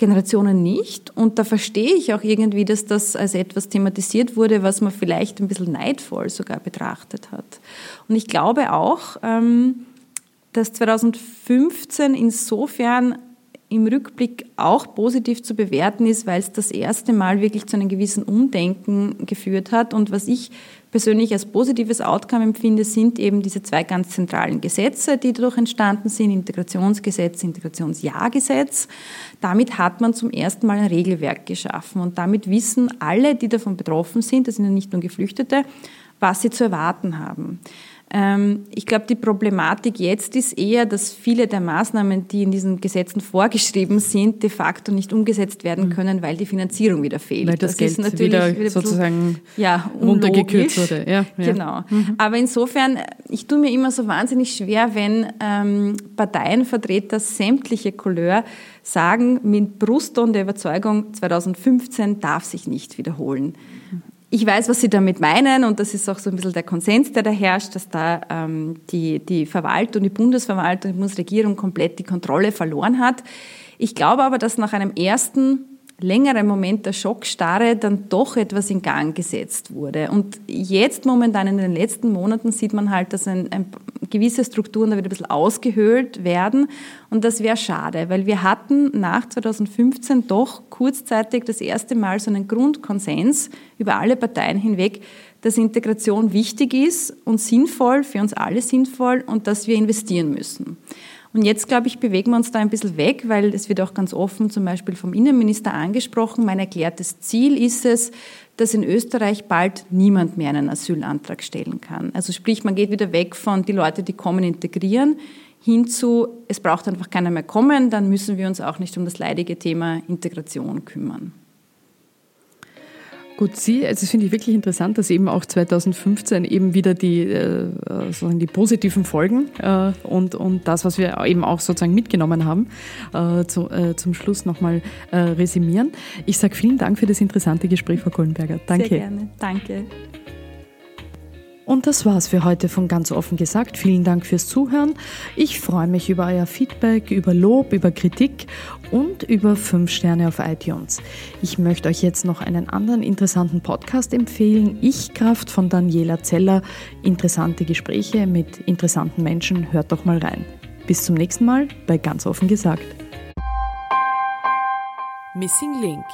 Generationen nicht. Und da verstehe ich auch irgendwie, dass das als etwas thematisiert wurde, was man vielleicht ein bisschen neidvoll sogar betrachtet hat. Und ich glaube auch, ähm, dass 2015 insofern im Rückblick auch positiv zu bewerten ist, weil es das erste Mal wirklich zu einem gewissen Umdenken geführt hat. Und was ich persönlich als positives Outcome empfinde, sind eben diese zwei ganz zentralen Gesetze, die dadurch entstanden sind, Integrationsgesetz, Integrationsjahrgesetz. Damit hat man zum ersten Mal ein Regelwerk geschaffen und damit wissen alle, die davon betroffen sind, das sind ja nicht nur Geflüchtete, was sie zu erwarten haben. Ähm, ich glaube, die Problematik jetzt ist eher, dass viele der Maßnahmen, die in diesen Gesetzen vorgeschrieben sind, de facto nicht umgesetzt werden mhm. können, weil die Finanzierung wieder fehlt. Weil das, das Geld ist natürlich wieder, wieder sozusagen ja, runtergekürzt wurde. Ja, ja. Genau. Mhm. Aber insofern, ich tue mir immer so wahnsinnig schwer, wenn ähm, Parteienvertreter sämtliche Couleur sagen, mit Brustton der Überzeugung, 2015 darf sich nicht wiederholen. Ich weiß, was Sie damit meinen und das ist auch so ein bisschen der Konsens, der da herrscht, dass da ähm, die, die Verwaltung, die Bundesverwaltung, die Bundesregierung komplett die Kontrolle verloren hat. Ich glaube aber, dass nach einem ersten längeren Moment der Schockstarre dann doch etwas in Gang gesetzt wurde. Und jetzt momentan in den letzten Monaten sieht man halt, dass ein, ein gewisse Strukturen da wieder ein bisschen ausgehöhlt werden. Und das wäre schade, weil wir hatten nach 2015 doch kurzzeitig das erste Mal so einen Grundkonsens über alle Parteien hinweg, dass Integration wichtig ist und sinnvoll, für uns alle sinnvoll und dass wir investieren müssen. Und jetzt, glaube ich, bewegen wir uns da ein bisschen weg, weil es wird auch ganz offen zum Beispiel vom Innenminister angesprochen. Mein erklärtes Ziel ist es, dass in Österreich bald niemand mehr einen Asylantrag stellen kann. Also sprich, man geht wieder weg von die Leute, die kommen, integrieren, hin zu, es braucht einfach keiner mehr kommen, dann müssen wir uns auch nicht um das leidige Thema Integration kümmern. Gut, Sie, also das finde ich wirklich interessant, dass eben auch 2015 eben wieder die, äh, sozusagen die positiven Folgen äh, und, und das, was wir eben auch sozusagen mitgenommen haben, äh, zu, zum Schluss nochmal resümieren. Ich sage vielen Dank für das interessante Gespräch, Frau Kohlenberger. Danke. Sehr gerne. Danke. Und das war's für heute von ganz offen gesagt. Vielen Dank fürs Zuhören. Ich freue mich über euer Feedback, über Lob, über Kritik und über 5 Sterne auf iTunes. Ich möchte euch jetzt noch einen anderen interessanten Podcast empfehlen. Ich Kraft von Daniela Zeller. Interessante Gespräche mit interessanten Menschen. Hört doch mal rein. Bis zum nächsten Mal bei ganz offen gesagt. Missing Link